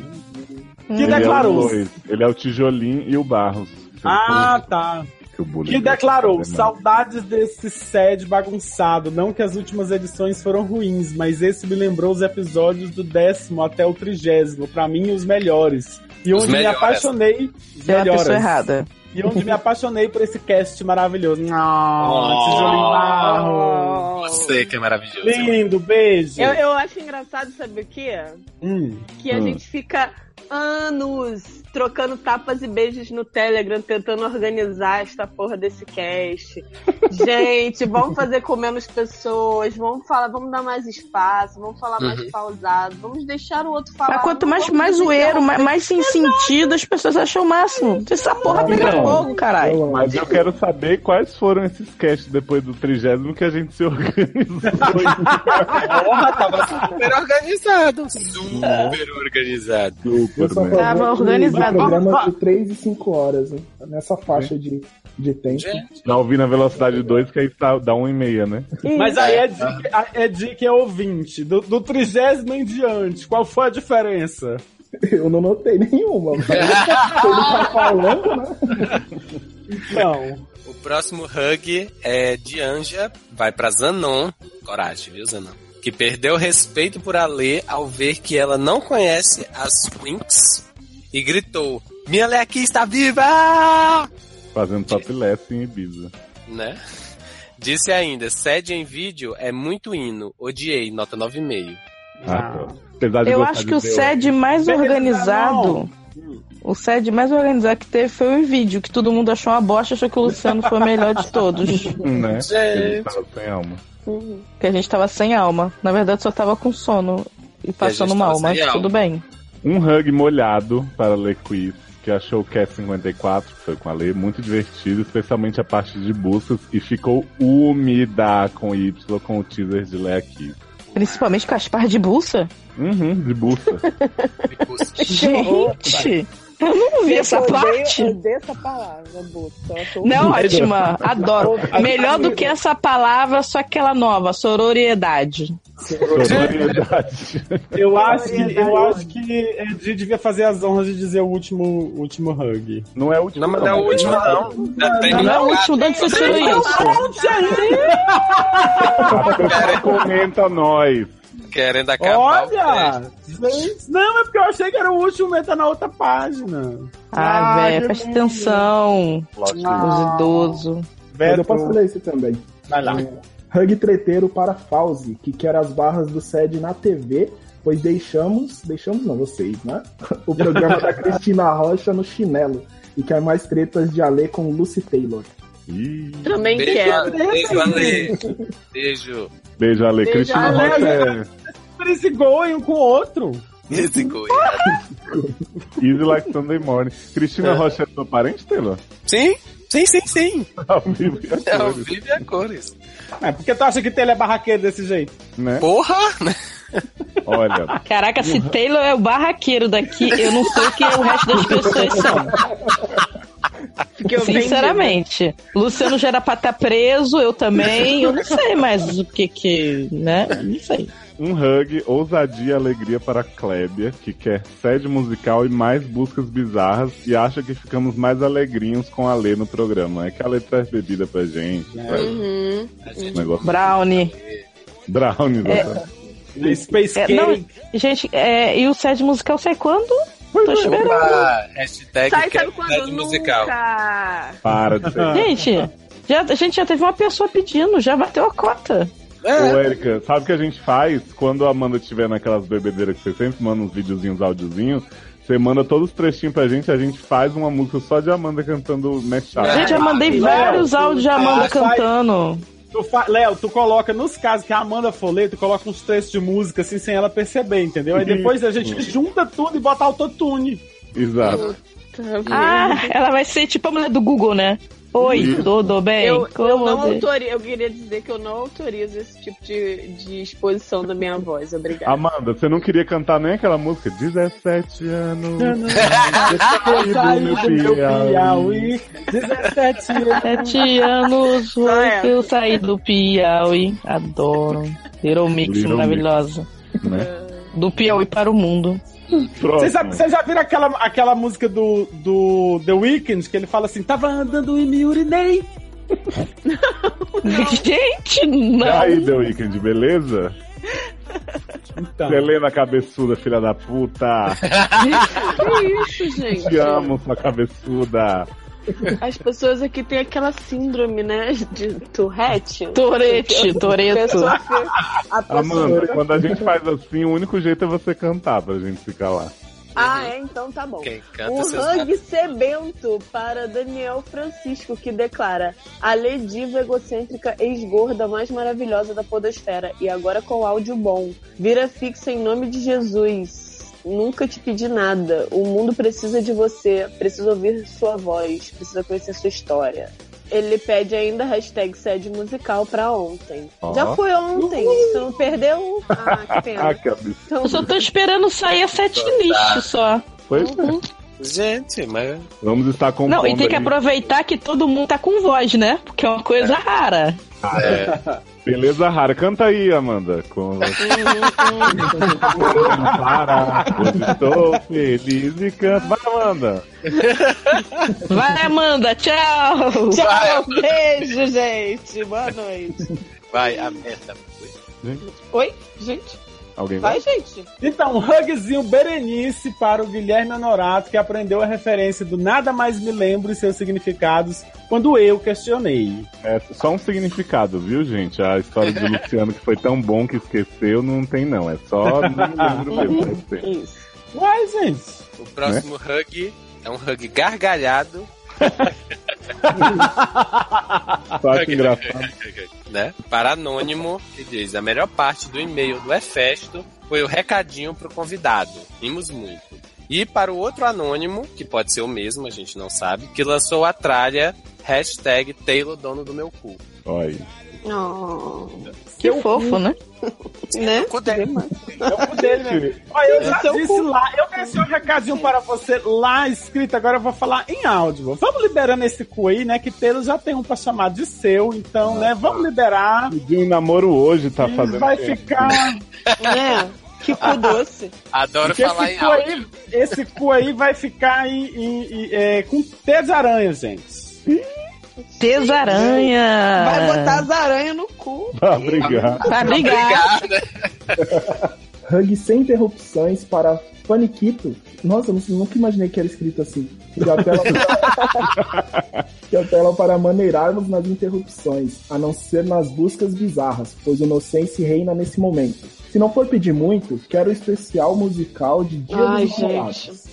Que Ele é, declarou. dois. Ele é o tijolim e o Barros. Ah, tá. Que, o bullying Que declarou: saudades desse sede bagunçado. Não que as últimas edições foram ruins, mas esse me lembrou os episódios do décimo até o trigésimo. Pra mim, os melhores. E Os onde me melhores. apaixonei. Os É melhores. pessoa errada. E onde me apaixonei por esse cast maravilhoso. Oh, Tijolim Barros. você que é maravilhoso. Lindo, beijo. Eu, eu acho engraçado, sabe o quê? Hum. Que a Hum. gente fica anos trocando tapas e beijos no Telegram, tentando organizar esta porra desse cast. gente, vamos fazer com menos pessoas, vamos falar, vamos dar mais espaço, vamos falar mais Uhum. pausado, vamos deixar o outro falar. Mas quanto mais, mais zoeiro, mais, mais sem sentido, as pessoas acham o máximo. Essa porra pega Não. fogo, caralho. Mas eu quero saber quais foram esses casts depois do trigésimo que a gente se organizou. Porra, tava super organizado. Super organizado. Super, Eu só tô Tava organizado. o programa de 3 e 5 horas, né? nessa faixa de, de tempo. Gente, Já ouvi na velocidade 2 que aí tá, dá um e meia, né? Mas aí é dica, é dica é ouvinte. Do, do trigésimo em diante, qual foi a diferença? Eu não notei nenhuma. Mas ele tá falando, né? Não. O próximo hug é de Anja, vai pra Zanon. Coragem, viu, Zanon? Que perdeu respeito por Alê ao ver que ela não conhece as Winx e gritou: Minha Leque está viva! Fazendo topless em Ibiza. Né? Disse ainda: sede em vídeo é muito hino. Odiei, nota 9,5. Ah, de Eu acho que o ver- SED mais organizado. O SED mais organizado que teve foi o vídeo, que todo mundo achou uma bosta, achou que o Luciano foi o melhor de todos. Né? Gente. Ele tava sem alma. Que a gente tava sem alma. Na verdade, só tava com sono e passando mal, mas sem tudo alma. bem. Um hug molhado para Lê Quiz, que achou o Cast 54, que foi com a Lê, muito divertido, especialmente a parte de buscas, e ficou úmida com Y com o teaser de Lê aqui. Principalmente com as partes de bolsa. Uhum, de buça. Gente, eu não vi essa odeio, parte. Eu odeio essa palavra, acho Não, ótima. Adoro. Melhor do que essa palavra, só aquela nova, sororiedade. Sororidade. Eu acho que, eu acho que Edi devia fazer as honras de dizer o último, o último hug. Não é o último. Não, mas não é o último, não. Não é o último, de onde você tirou isso? A comenta nós. Querendo acabar. Olha! Gente, Não, é porque eu achei que era o último, mas tá na outra página. Ah, velho, que presta atenção. Os idosos. Mas eu posso ler esse também. vai lá. Hug treteiro para Fauzi, que quer as barras do SED na TV, pois deixamos, deixamos não, vocês, né? O programa da Cristina Rocha no chinelo. E quer mais tretas de Alê com Lucy Taylor. Ih, Também Beijo, quero. beijo, Ale. Beijo. Beijo, Ale. Beijo, Cristina Ale. Rocha é Eles going um com o outro. Esse goi. easy like Sunday morning. Cristina Rocha é sua parente, Taylor? Sim, sim, sim, sim. Ao vivo e a É cores, Vive a cores. É, porque tu acha que ele é barraqueiro desse jeito? né? Porra! Olha, Caraca, se Taylor é o barraqueiro daqui, eu não sei o que o resto das pessoas são. Sinceramente. Luciano já era pra estar preso, eu também. Eu não sei mais o que que. né? Não sei. Um hug, ousadia e alegria para Klebia, que quer sede musical e mais buscas bizarras e acha que ficamos mais alegrinhos com a Lê no programa. É que a Lê traz bebida pra gente, traz Uhum. um negócio Brownie. brownie, É. Space É, Cake. não, gente, é, e o set musical sai quando? Tô esperando. Opa, hashtag Sai, sabe sede quando? musical. Nunca. Para de ser. Gente, já, a gente já teve uma pessoa pedindo, já bateu a cota. Ô, Erika, sabe o que a gente faz quando a Amanda estiver naquelas bebedeiras que você sempre manda uns videozinhos, áudiozinhos? Você manda todos os trechinhos pra gente, a gente faz uma música só de Amanda cantando Machado. Gente, já mandei Léo, vários áudios de Amanda cantando. Tu fa- Léo, tu coloca, nos casos que a Amanda for ler, tu coloca uns trechos de música assim sem ela perceber, entendeu? Aí depois a gente junta tudo e bota autotune. Exato. Ah, ela vai ser tipo a mulher do Google, né? Oi, tudo bem? Eu, eu não autorizo, eu queria dizer que eu não autorizo esse tipo de, de exposição da minha voz. Obrigada. Amanda, você não queria cantar nem aquela música? 17 anos. Saí do meu Piauí, 17 anos. Anos Ah, é. eu saí do Piauí. Adoro. Little Mix Little maravilhosa. Né? Do Piauí para o mundo. Vocês já, vocês já viram aquela, aquela música do, do The Weeknd que ele fala assim: tava andando e me urinei? Gente, E não. aí, The Weeknd, beleza? Então. Helena cabeçuda, filha da puta. Que isso, gente? Te amo, sua cabeçuda. As pessoas aqui têm aquela síndrome, né? De Tourette. Torete, A Toreto. a pessoa- Amanda, quando a gente faz assim, o único jeito é você cantar pra gente ficar lá. Ah, é? Então tá bom. Um hug sebento para Daniel Francisco, que declara a Lediva egocêntrica ex-gorda mais maravilhosa da podosfera. E agora com áudio bom. Vira fixa em nome de Jesus. Nunca te pedi nada. O mundo precisa de você. Precisa ouvir sua voz. Precisa conhecer sua história. Ele pede ainda hashtag sede musical pra ontem. Ó. Já foi ontem. Você não perdeu? Ah, que Ah, pena. que. Então, Eu só tô esperando sair a setlist só. Pois é. Gente, mas Vamos estar compondo Não, e tem que aí. aproveitar que todo mundo tá com voz, né? Porque é uma coisa rara. É. Beleza rara. Canta aí, Amanda. Com... Para, estou feliz e canto. Vai, Amanda. Vai, Amanda, tchau! Tchau, beijo, gente. Boa noite. Vai, a meta. Oi, gente? Alguém Vai, gente. Então, um hugzinho Berenice para o Guilherme Honorato, que aprendeu a referência do Nada Mais Me Lembro e seus significados quando eu questionei. É só um significado, viu, gente? A história do Luciano que foi tão bom que esqueceu, não tem não. É só não lembro mesmo. deve ser. Isso. Uai, gente. O próximo hug é um hug gargalhado. Acho engraçado. né? Para anônimo, que diz: a melhor parte do e-mail do Efesto foi o recadinho pro convidado. Rimos muito. E para o outro anônimo, que pode ser o mesmo, a gente não sabe, que lançou a tralha hashtag Taylor dono do meu cu. Olha. Oh, Que fofo, né? né? O cu dele. É o cu dele, né? Olha, eu já Seu disse cu. lá, eu deixei um recadinho para você lá escrito, agora eu vou falar em áudio. Vamos liberando esse cu aí, né? Que Taylor já tem um pra chamar de seu, então, né? Vamos liberar. Pediu um namoro hoje, tá E fazendo. vai tempo. ficar. Né? Que cu doce. Adoro Porque falar esse em cu, áudio. aí, esse cu aí vai ficar em- em- em- é, com teia de aranha, gente. Tesaranha! Vai botar as aranhas no cu. Ah, obrigado. Pra brigar. Obrigado. Hug sem interrupções para Paniquito. Nossa, eu nunca imaginei que era escrito assim. Que apela para, que apela para maneirarmos nas interrupções, a não ser nas buscas bizarras, pois o inocência reina nesse momento. Se não for pedir muito, quero o especial musical de Dia Ai, dos Namorados.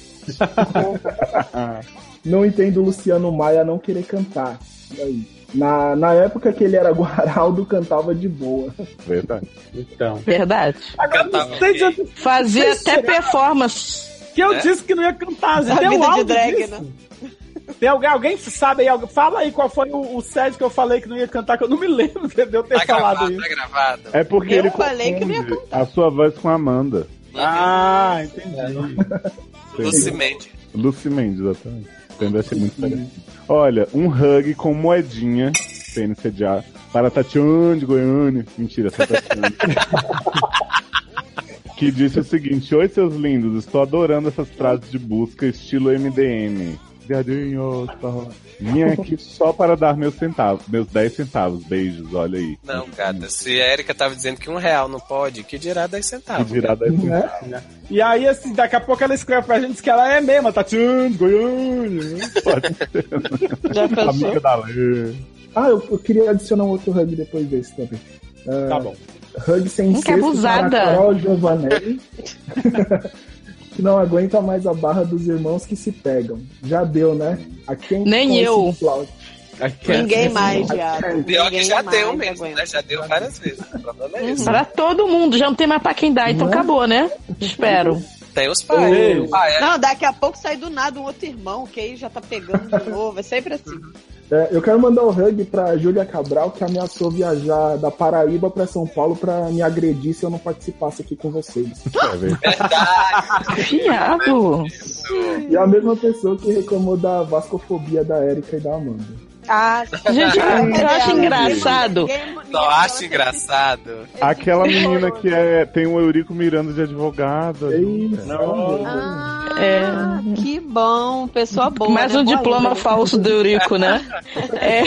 Não entendo o Luciano Maia não querer cantar. Aí? Na, na época que ele era Guaraldo, cantava de boa. Verdade. Então. Verdade. Agora não sei de onde Fazia até performance. que eu É? disse que não ia cantar. A Tem um vida de áudio drag, disso? né? Tem alguém, alguém sabe aí? alguém- Fala aí qual foi o, o set que eu falei que não ia cantar, que eu não me lembro de eu ter Tá falado gravado, isso. tá gravado. É porque Eu ele falei que não ia confunde a sua voz com a Amanda. Ah, entendi. Lucy Mendes. Lucy Mendes, exatamente. Entendeu? Achei muito parecido. Olha, um hug com moedinha, PNC de ar, para Tatiane de Goiânia. Mentira, essa Tatiane. que disse o seguinte: Oi, seus lindos, estou adorando essas frases de busca estilo MDM. Viadinho, tá. Vim aqui só para dar meus centavos, meus 10 centavos. Beijos, olha aí. Não, gata, se a Erika tava dizendo que um real não pode, que dirá 10 Que centavos. dirá 10 Né? centavos. E aí, assim, daqui a pouco ela escreve pra gente que ela é mesmo, a Tatiane, Goiânia. né? Pode ser. Já pensou? Amiga da Lê. Ah, eu, eu queria adicionar um outro hug depois desse também. Tá bom. Hug sem Que cesto abusada. para Carol Giovanelli. que não aguenta mais a barra dos irmãos que se pegam. Já deu, né? A quem Nem com esse eu. flaut? Ninguém mais, viado. Pior que já mais deu mesmo, aguenta. né? Já deu várias vezes. O problema é esse. Pra todo mundo, já não tem mais pra quem dar, então Né? acabou, né? Espero. Tem os pais. Ei. Pai é Não, daqui a pouco sai do nada um outro irmão, que aí já tá pegando de novo. É sempre assim. É, eu quero mandar um hug pra Júlia Cabral, que ameaçou viajar da Paraíba pra São Paulo pra me agredir se eu não participasse aqui com vocês. Fiado. E a mesma pessoa que reclamou da vascofobia da Érica e da Amanda. Ah, Gente, eu acho engraçado. Só acho engraçado. Aquela menina que é, tem o Eurico Miranda de advogado. Isso. Ah, É. que bom. Pessoa boa. Mais né? um diploma falso do Eurico, né? É,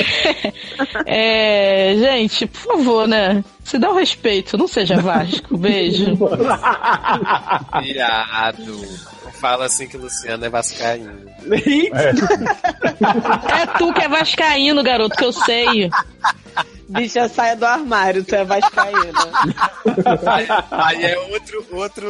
é, gente, por favor, né? Se dá o respeito, não seja Vasco. Beijo. Viado. Fala assim que o Luciano é vascaíno. É tu que é vascaíno, garoto, que eu sei. Bicha, saia do armário, tu é vascaína. Aí, aí é outro, outro,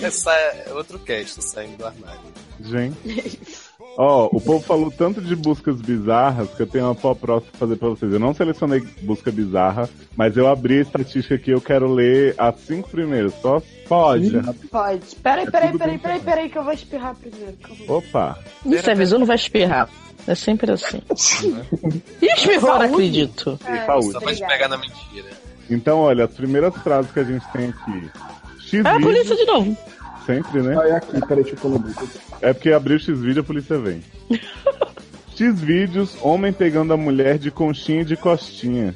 essa, outro cast saindo do armário. Gente. Ó, o povo falou tanto de buscas bizarras que eu tenho uma pó próxima pra fazer pra vocês. Eu não selecionei busca bizarra, mas eu abri a estatística aqui eu quero ler as cinco primeiras. Só pode. Pode. Peraí, É peraí, peraí, peraí, peraí, que eu vou espirrar primeiro. Opa. Se avisou, não vai espirrar. É sempre assim. Ih, espirrou, não acredito. E saúde. Só pra te pegar na mentira. Então, olha, as primeiras frases que a gente tem aqui. X Ah, a polícia de novo. Sempre, né? Olha aqui, peraí, deixa eu colocar. É porque abriu X vídeo a polícia vem. X vídeos, homem pegando a mulher de conchinha e de costinha.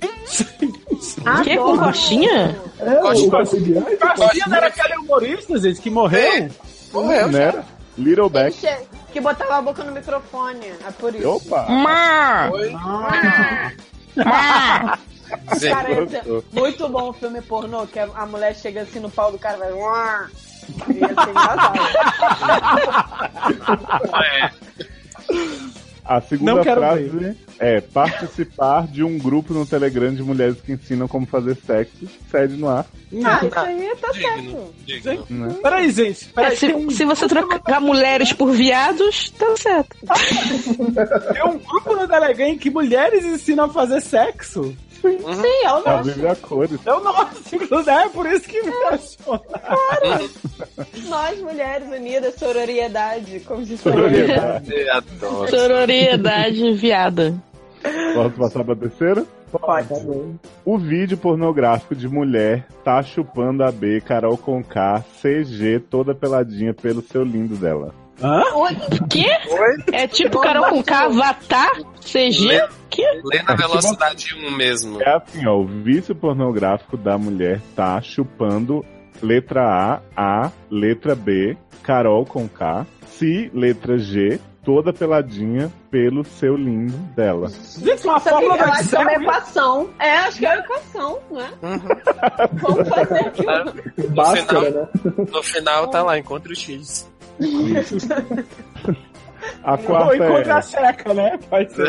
Que com coxinha? É, o não era aquele humorista, gente, que morreu? Morreu Não já. era? Little Back. che- Que botava a boca no microfone. É por isso. Opa! Má! Cara, ia ser gostou. muito bom o filme pornô, que a a mulher chega assim no pau do cara e vai. "Uar". Ia ser engraçado. A segunda Não quero frase é participar de um grupo no Telegram de mulheres que ensinam como fazer sexo. Sede no ar. Ah, isso aí tá digno, certo. digno. Né? Peraí, gente. É, Peraí, tem, um, se, se você trocar mulheres por viados, tá certo. tem um grupo no Telegram em que mulheres ensinam a fazer sexo. Sim, é o a cores. É o nosso, inclusive, é por isso que me achou. Nós, mulheres unidas, sororiedade, como se. Eu adoro. Sororiedade viada. Posso passar pra terceira? Pode. Tá. O vídeo pornográfico de mulher tá chupando a B, Carol Conká, CG, toda peladinha pelo seu lindo dela. Hã? Que? É tipo Carol com K, Avatar, CG? Que? Lê na velocidade 1 mesmo. É assim, ó, o vício pornográfico da mulher tá chupando letra A, A, letra B, Carol com K, Si, letra G, toda peladinha pelo seu lindo dela. Gente, uma fórmula da acho que é uma equação. É, acho que é uma equação, não é? Vamos fazer aqui. Bhaskara, né? No final tá lá, encontra o X. A Ou quarta encontra é... a checa, né? Pode ser.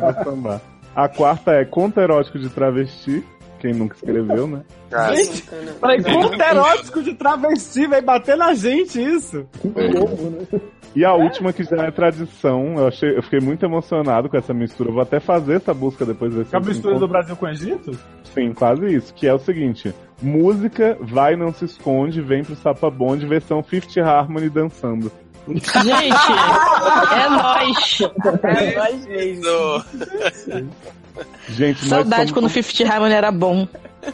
Vai samba. A quarta é conto erótico de travesti. Quem nunca escreveu, né? Cara, Gente, peraí, conto erótico de travesti, vai bater na gente isso. Né? E a última, que já é tradição, eu, achei, eu fiquei muito emocionado com essa mistura. Eu vou até fazer essa busca depois desse Que é a mistura do Brasil com o Egito? Sim, quase isso. Que é o seguinte: música, vai, não se esconde, vem pro Sapabonde, versão Fifth Harmony dançando. Gente, é nóis. É nós mesmo. do- Gente, nós Saudade somos, quando o Fifty Harmony era bom.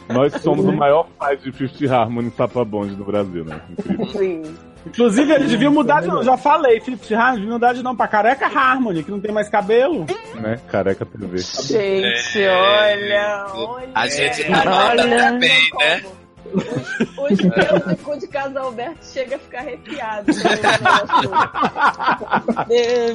nós somos o maior faz de Fifth Harmony Sapabonde do Brasil, né? Incrível. Sim. Inclusive, eles deviam mudar de nome. Já falei, Fifth Harmony, deviam mudar de nome pra Careca Harmony, que não tem mais cabelo. né? Careca TV. Gente, É. olha, olha. A gente tá Olha. bem, né? Os pelos do cu de casa Alberto chega a ficar arrepiado.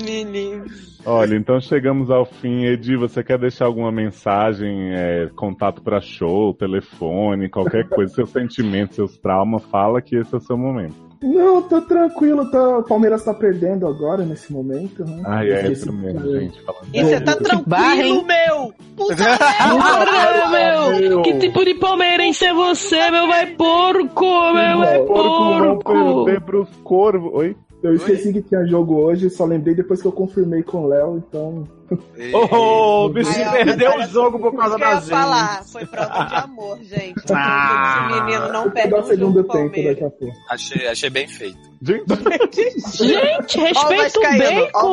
Me livre. Olha, então chegamos ao fim. Edi, você quer deixar alguma mensagem, é, contato pra show, telefone, qualquer coisa, seus sentimentos, seus traumas, fala que esse é o seu momento. Não, tô tranquilo, tá... o Palmeiras tá perdendo agora, nesse momento, né? Ai, é Esse- isso mesmo, gente. Falando. E você tá tranquilo, meu? Puta Porra, meu! meu. Que tipo de palmeirense é você, meu vai porco, meu vai Porco porco! perder pros corvos. Oi? Eu esqueci que tinha jogo hoje, só lembrei depois que eu confirmei com o Léo, então. Ô, o bichinho Ai, ó, perdeu o jogo por causa Isso da ia gente. falar, foi prova de amor, gente. Ah. esse menino não perde um o jogo tempo Palmeiras. daqui a pouco. Achei, achei bem feito. Gente, respeita o bacon!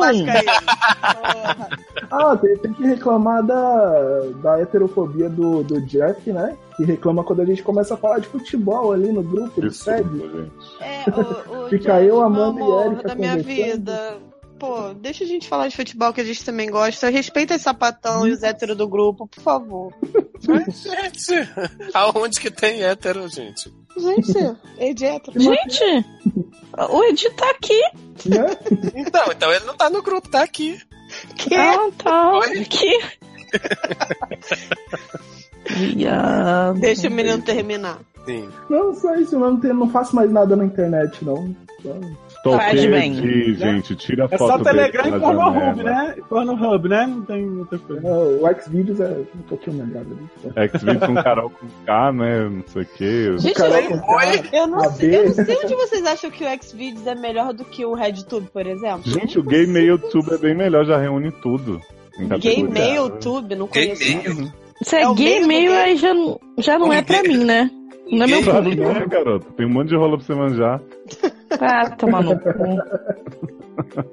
Ah, tem, tem que reclamar da, da heterofobia do, do Jeff, né? Que reclama quando a gente começa a falar de futebol ali no grupo SED. gente. É, o, o Fica Jeff, eu, Amanda e Erika da minha vida. Pô, deixa a gente falar de futebol que a gente também gosta. Respeita esse sapatão e os héteros do grupo, por favor. Gente, aonde que tem hétero, gente? Gente, é de hétero. Gente, o Edi tá aqui. Então, então ele não tá no grupo, tá aqui. Ah, tá. Oi? Deixa o menino terminar. Sim. Não, só isso, não, tem, não faço mais nada na internet, não. Só- Faz Toquei bem. aqui, gente. Tira a É foto só dele Telegram e Pornhub, né? Pornhub, né? Não tem outra coisa. Não, o Xvideos é um pouquinho melhor ali. Xvideos com Carol com K, né? Não sei o que. Gente, Carol com K, eu não sei, eu não sei onde vocês acham que o Xvideos é melhor do que o RedTube, por exemplo. Gente, o Gay Mail Tube é bem melhor, já reúne tudo. Em Gay categoria. Mail Tube, não conheço. Se é, É meio, gay. aí já, não- já não é pra mim, né? Não é meu público. é. Tem um monte de rola pra você manjar. Ah, toma no cu.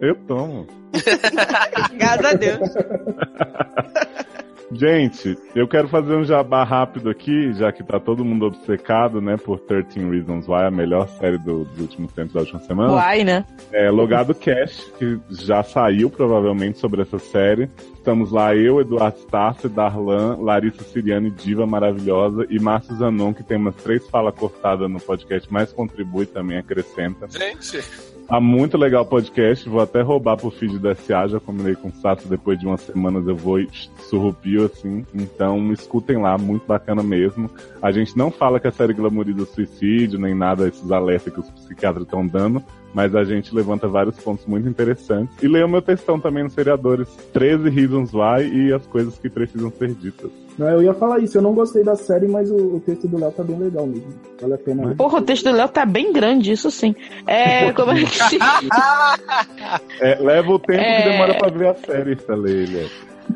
Eu tomo. Graças a Deus. Gente, eu quero fazer um jabá rápido aqui, já que tá todo mundo obcecado, né, por 13 Reasons Why, a melhor série do- dos últimos tempos da última semana. Uai, né? É, Logado Cash, que já saiu provavelmente sobre essa série. Estamos lá, eu, Eduardo Starce, Darlan, Larissa Siriani, diva maravilhosa, e Márcio Zanon, que tem umas três falas cortadas no podcast, mas contribui também, acrescenta. Gente, Tá muito legal o podcast, vou até roubar pro feed da SA, já combinei com o Sato, depois de umas semanas eu vou surrupio assim, então escutem lá, muito bacana mesmo. A gente não fala que a série glamoriza suicídio, nem nada esses alertas que os psiquiatras estão dando, mas a gente levanta vários pontos muito interessantes. E leia o meu textão também nos seriadores, 13 Reasons Why e as coisas que precisam ser ditas. Não, eu ia falar isso, eu não gostei da série, mas o, o texto do Léo tá bem legal mesmo. Vale a pena. Porra, o texto do Léo tá bem grande, isso sim. É, como é que se... É, leva o tempo É. que demora pra ver a série, Thalia.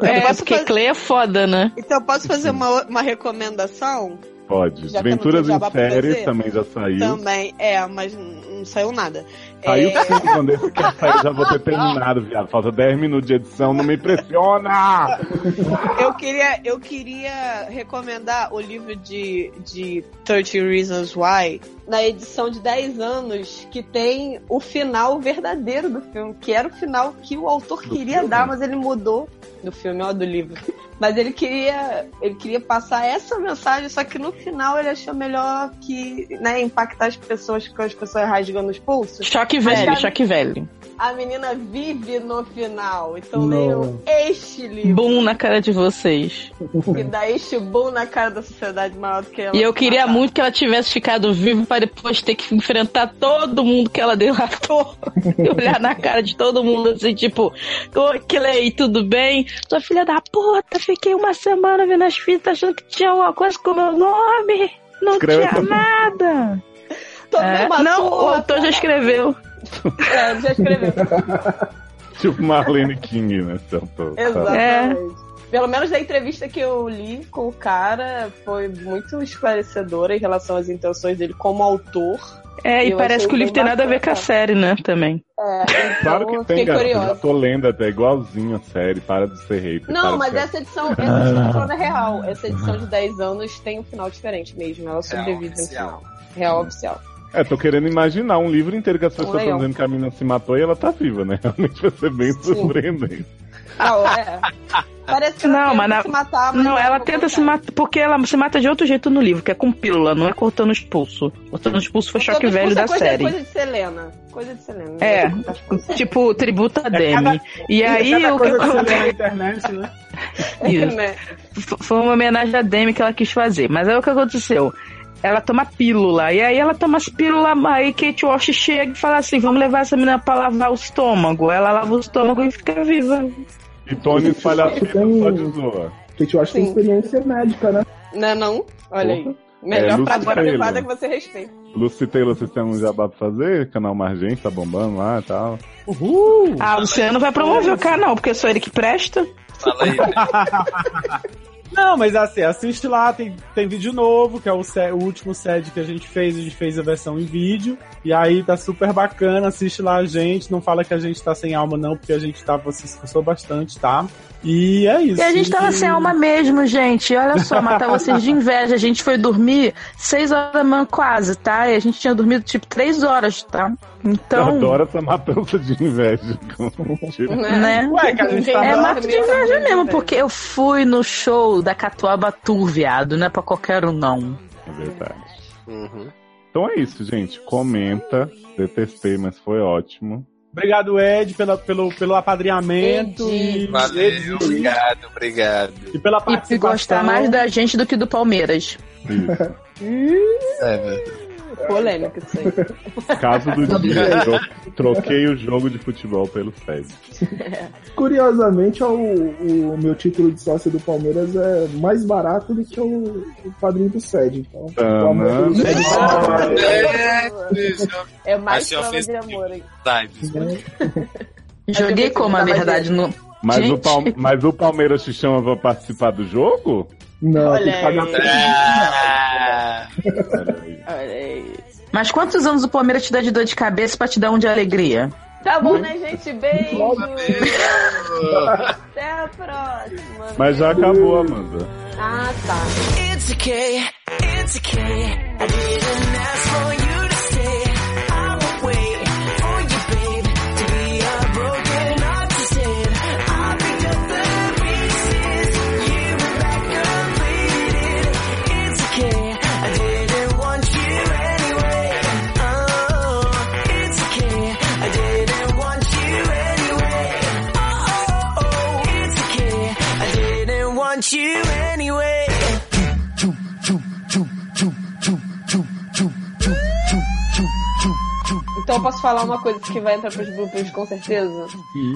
É, posso porque fazer- Clay é foda, né? Então, posso fazer uma, uma recomendação? Pode. Já em série também já saiu. Também, é, mas não saiu nada. Saiu É, sim, quando esse quer sair, já vou ter terminado, viado. Falta 10 minutos de edição, não me impressiona! eu, queria, eu queria recomendar o livro de, de 30 Reasons Why, na edição de 10 anos, que tem o final verdadeiro do filme, que era o final que o autor queria filme? dar, mas ele mudou do filme, ó, do livro. Mas ele queria, ele queria passar essa mensagem, só que no final ele achou melhor que, né, impactar as pessoas com as pessoas rasgando os pulsos. Choque velho, a- choque velho. A menina vive no final, então leiam este livro. Boom na cara de vocês. Que dá este boom na cara da sociedade maior do que ela. E eu queria matar. muito que ela tivesse ficado viva para depois ter que enfrentar todo mundo que ela delatou. e olhar na cara de todo mundo assim, tipo, oi, Clay, tudo bem? Sua filha da puta, fiquei uma semana vendo as fitas achando que tinha alguma coisa com o meu nome. Não Escreve tinha nada. Tô É, não, o autor já escreveu. É, já escreveu. Tipo Marlene King, né? Tô- tá. Exatamente. Pelo menos da entrevista que eu li com o cara, foi muito esclarecedora em relação às intenções dele como autor. É, e Eu parece que o livro tem nada a ver com a série, né? Também. É, então Claro que eu tem, garoto. Eu tô lendo até igualzinho a série. Para de ser hater. para Não, mas ser- essa edição, essa edição é real. Essa edição de 10 anos tem um final diferente mesmo. Ela sobrevive no final. Real oficial. É, tô querendo imaginar um livro inteiro que as pessoas estão dizendo que a menina se matou e ela tá viva, né? Realmente vai ser bem Sim. surpreendente. Não, é. Parece que ela Não, tenta mas na- se matar, mas Não, ela vou tenta se matar. Porque ela se mata de outro jeito no livro, que é com pílula, não é cortando os pulsos. Cortando os pulsos foi choque Todo velho é da coisa, série. Coisa de Selena. Coisa de Selena. É, Não contar. tipo, tributo a Demi. E aí, Cada o que na acontece? internet, né? Isso. Né? Foi uma homenagem a Demi que ela quis fazer. Mas aí o que aconteceu? Ela toma pílula. E aí ela toma as pílulas, aí Kate Walsh chega e fala assim: vamos levar essa menina pra lavar o estômago. Ela lava o estômago e fica viva. E Tony que tem- só de zoa. Acho que tem experiência médica, né? Não é não? Olha Porra. aí. Melhor É, prática privada Taylor. que você respeita. Lucy Taylor, vocês têm um jabá pra fazer? Canal Margem tá bombando lá e tal. Ah, o Luciano vai promover o canal, porque é só ele que presta. Fala aí. Não, mas assim, assiste lá, tem, tem vídeo novo, que é o, o último SED que a gente fez, a gente fez a versão em vídeo. E aí tá super bacana, assiste lá a gente, não fala que a gente tá sem alma não, porque a gente tava, se esforçou bastante, tá? E é isso. E a gente tava sem alma mesmo, gente. Olha só, matar vocês de inveja. A gente foi dormir 6 horas da manhã quase, tá? E a gente tinha dormido tipo 3 horas, tá? Eu Então, adoro essa matança de inveja. Tipo, né? Ué, que a gente tá É mato de inveja dormindo, mesmo, porque eu fui no show da Catuaba Tour, viado. Não é pra qualquer um, não. é verdade. Uhum. Então é isso, gente. Comenta. Detestei, mas foi ótimo. Obrigado, Ed, pela, pelo, pelo apadrinhamento Edi. e, Valeu, obrigado, obrigado. e pela E participação. gostar mais da gente do que do Palmeiras. Isso. É verdade. Polêmico isso aí. Caso do dia, tro- troquei o jogo de futebol pelo SED. Curiosamente, o, o meu título de sócio do Palmeiras é mais barato do que o, o padrinho do SED. Então, Ah, não. do SED É, eu- É mais prova de amor aí. Verdade. Joguei como a verdade no. Gente. Mas o Palmeiras te chama pra participar do jogo? Não, Olha tem que pagar Ah, Olha aí. Olha aí. Mas quantos anos o Palmeiras te dá de dor de cabeça pra te dar um de alegria? Tá bom, né, gente? Beijo. Até a próxima. Mas já acabou, Amanda. Ah, tá. It's okay, it's okay. I didn't ask for you Então eu posso falar uma coisa que vai entrar pros bloopers com certeza?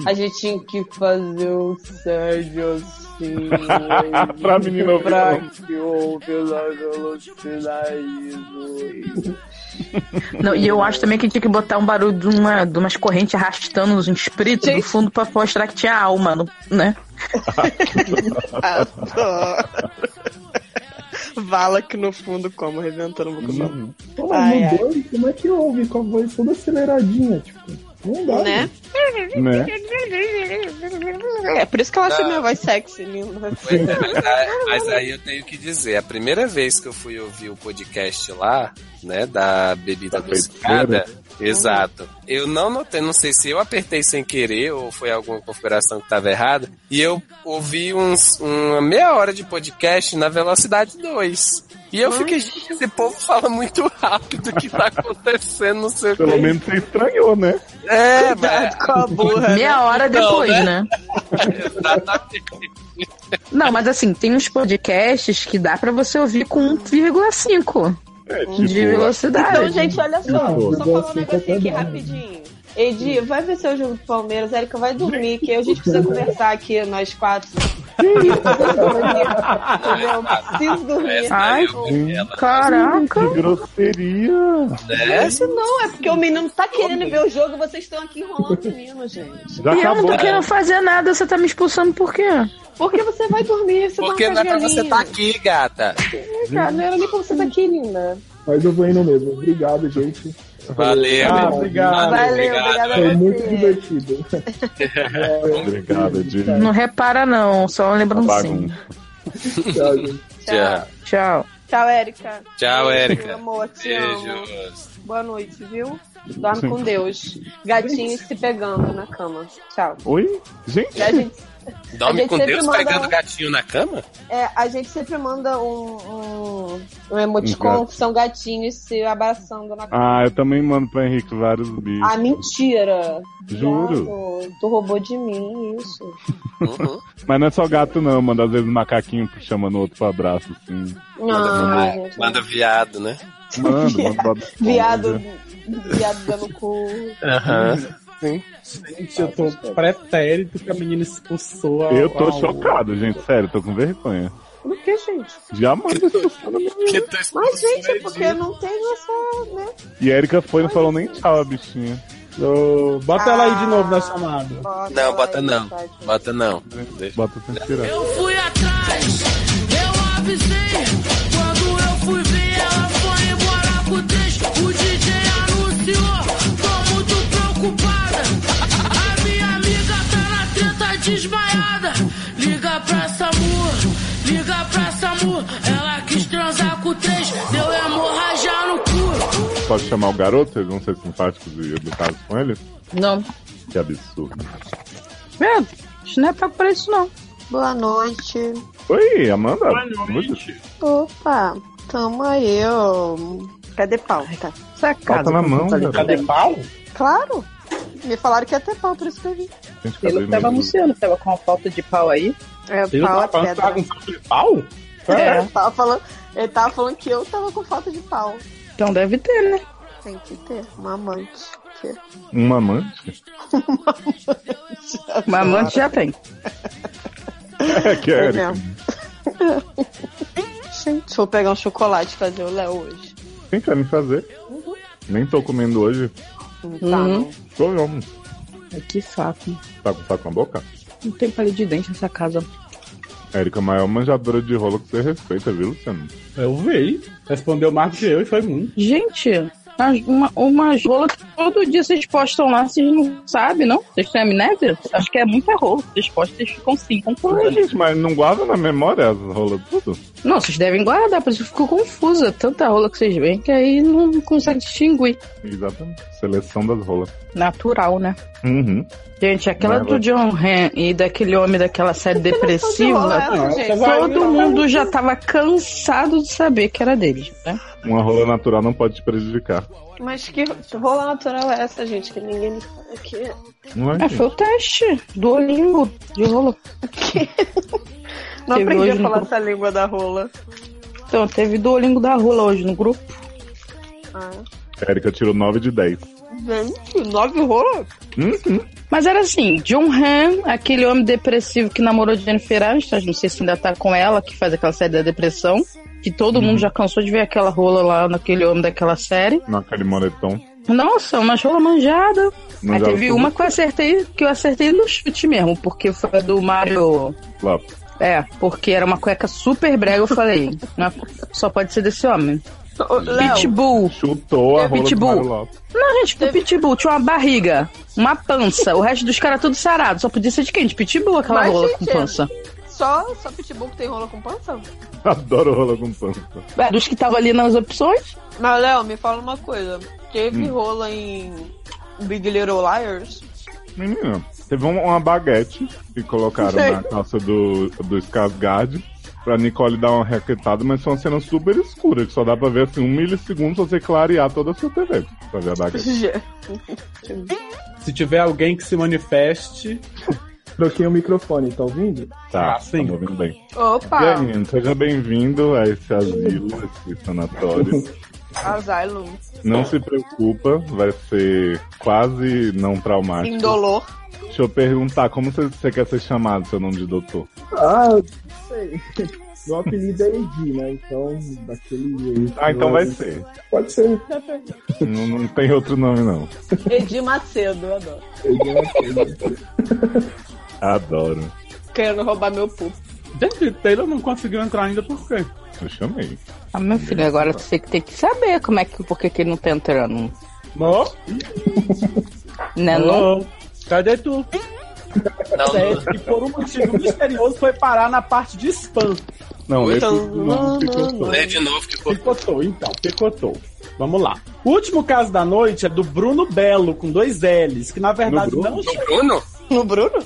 A gente tinha que fazer um sério assim. Pra menina ouvir, Pra não. que ouve a velocidade. Não, e eu acho também que tinha que botar um barulho de, uma, de umas correntes arrastando uns espíritos do fundo pra mostrar que tinha alma, né? Vala aqui no fundo como, arrebentando o boca Pô, Ai, mudou, e como é que ouve com a voz toda aceleradinha? Tipo, não dá. Né? Né? É por isso que eu acho Não. minha voz sexy, linda. É, mas aí eu tenho que dizer, a primeira vez que eu fui ouvir o podcast lá, né, da bebida Da adocicada, exato, eu não notei, não sei se eu apertei sem querer ou foi alguma configuração que estava errada, e eu ouvi uns, uma meia hora de podcast na velocidade 2. E eu fiquei, gente, esse povo fala muito rápido o que tá acontecendo, não sei o Pelo que. menos você estranhou, né? É, mas... com a burra. Meia hora Não, depois, né? né? Exatamente. Não, mas assim, tem uns podcasts que dá pra você ouvir com 1,5 É, de tipo, velocidade. Então, gente, olha só. Não, só falar um negocinho aqui rapidinho. Edi, vai ver seu jogo do Palmeiras. Érica vai dormir, que a gente precisa conversar aqui, nós quatro. Entendeu? Preciso dormir. Ai, eu vi ela, Caraca! que grosseria. né? Isso não, é porque o menino tá querendo ver o jogo e vocês estão aqui enrolando o menino, gente. Já E eu não tô querendo fazer nada, você tá me expulsando por quê? Porque você vai dormir, você Porque tá não é pra você estar aqui, gata. Cara, não era nem pra você estar aqui, linda. Mas eu vou indo mesmo. Obrigado, gente. Valeu. Ah, obrigado. Valeu, obrigada Foi muito divertido. Obrigado, Di. Não repara, não, só uma lembrancinha. Bagunça. Tchau, gente. Tchau. Tchau. Tchau, Érica. Tchau, Beijo, Érica. meu amor, te amo. Beijos. Boa noite, viu? Dorme com Deus. Gatinhos se pegando na cama. Tchau. Oi? Gente, E a gente, Dorme com Deus manda pegando um- gatinho na cama? é, a gente sempre manda um, um, um emoticon que são gatinhos se abraçando na cama. Ah, eu também mando pro Henrique vários bichos. Ah, mentira! Juro. Viado, Tu roubou de mim isso. Uhum. Mas não é só gato, não. Eu mando às vezes macaquinho chamando outro pro abraço, assim. Ah, manda, gente. manda viado, né? Mano, mando Bob Viado, Esponja. viado dando cu. Aham. Gente, eu tô pretérito que a menina expulsou a. Eu tô a- chocado, gente. Sério, tô com vergonha. Por que, gente? Já manda expulsando a menina. Que tu Mas, gente, é expulsou porque não tenho essa, né? E a Erika foi e não falou nem tchau, a bichinha. Ô, Bota ela aí de novo na chamada. Não, bota aí, não. tá? Bota não. Bota sem tirar. Eu fui atrás, eu avisei. Desmaiada. Liga pra Samu, liga pra Samu. Ela quis transar com três, deu hemorragia no cu. Pode chamar o garoto? Vocês vão ser simpáticos e educados com ele? Não. Que absurdo. Meu, isso não é pago pra isso, não. Boa noite. Oi, Amanda. Opa, tamo aí, ó. Cadê pau? Tá. Essa Bota na mão, Cadê pau? Claro. Me falaram que ia ter pau, por isso que eu vim. Gente, Ele que tava anunciando, tava com uma falta de pau aí. É, Ele pau é que tava pedra. com falta de pau? É, ele tava falando, ele tava falando que eu tava com falta de pau. Então deve ter, né? Tem que ter uma amante. Que- Um amante? Mas amante já tem. É, que é, É. Gente, vou pegar um chocolate e fazer o Léo hoje. Quem quer me fazer? Nem tô comendo hoje. Tá, Uhum. Tô não. Ai, que saco. Tá com saco na boca? Não tem palito de dente nessa casa. Érica, a maior manjadora de rola que você respeita, viu, Luciano? Eu vi. Respondeu mais do que eu e foi muito. Gente, Umas- Uma, umas rolas que todo dia vocês postam lá, vocês não sabem, não? Vocês têm amnésia? Acho que é muita rola. Vocês postam, vocês ficam assim, Ué, confusos. gente, mas não guarda na memória as rolas tudo? Não, vocês devem guardar, por isso eu fico confusa. Tanta rola que vocês veem que aí não consegue distinguir. Exatamente. Seleção das rolas. Natural, né? Uhum. Gente, aquela do John Han e daquele homem daquela série depressiva, todo mundo já tava cansado de saber que era dele, né? Uma rola natural não pode te prejudicar. Mas que rola natural é essa, gente? Que ninguém me fala aqui. Não é? É, foi o teste do Olimbo de rola. Não Teve aprendi a falar grupo. essa língua da rola. Então, teve Duolingo da rola hoje no grupo. Ah. Érica tirou 9 de 10. Gente, nove rolas? Uhum. Mas era assim, John Han, aquele homem depressivo que namorou Jennifer Aniston, não sei se ainda tá com ela, que faz aquela série da depressão, que todo Uhum. mundo já cansou de ver aquela rola lá naquele homem daquela série. Naquele moletom. Nossa, uma rola manjada. Aí teve uma que eu acertei, que eu acertei no chute mesmo, porque foi a do Mario. É, porque era uma cueca super brega, eu falei, "Não, só pode ser desse homem. Léo, Pitbull. Chutou a É, rola Pitbull. Lopes. Não, gente, o Pitbull tinha uma barriga, uma pança, o resto dos caras tudo sarado. Só podia ser de quem? De Pitbull aquela Mas, rola gente, com pança. só, só pitbull que tem rola com pança? Adoro rola com pança. É, dos que estavam ali nas opções. Mas, Léo, me fala uma coisa. Teve Hum. rola em Big Little Liars? Menina, teve um- uma baguete que colocaram Sei. na calça do, do Skarsgård pra Nicole dar uma raquetada, mas foi uma cena super escura, que só dá pra ver assim um milissegundo se você clarear toda a sua TV pra ver a baguete. Se tiver alguém que se manifeste. Troquei o microfone, tá ouvindo? Tá, Ah, sim. tá ouvindo bem. Opa! Janine, seja bem-vindo a esse asilo, esse sanatório. Asylum. Não se preocupa, vai ser quase não traumático. Indolor. Deixa eu perguntar, como você, você quer ser chamado, seu nome de doutor? Ah, sei. Meu apelido é Edi, né? Então, daquele jeito. Ah, então vai ser. Pode ser. Não, não tem outro nome, não. Edi Macedo, eu adoro. Adoro. Querendo roubar meu pupo. Gente, Taylor não conseguiu entrar ainda por quê? Eu chamei. Ah, meu filho, agora você que tem que saber como é que, por que que ele não tá entrando. Mó? Né, não? Cadê tu? Não, E por um motivo misterioso foi parar na parte de spam. Não, Então, não, não, ficou não, só. lê de novo que ficou. Picotou, então, picotou. Vamos lá. O último caso da noite é do Bruno Belo, com dois L's, que na verdade não No Bruno? No Bruno?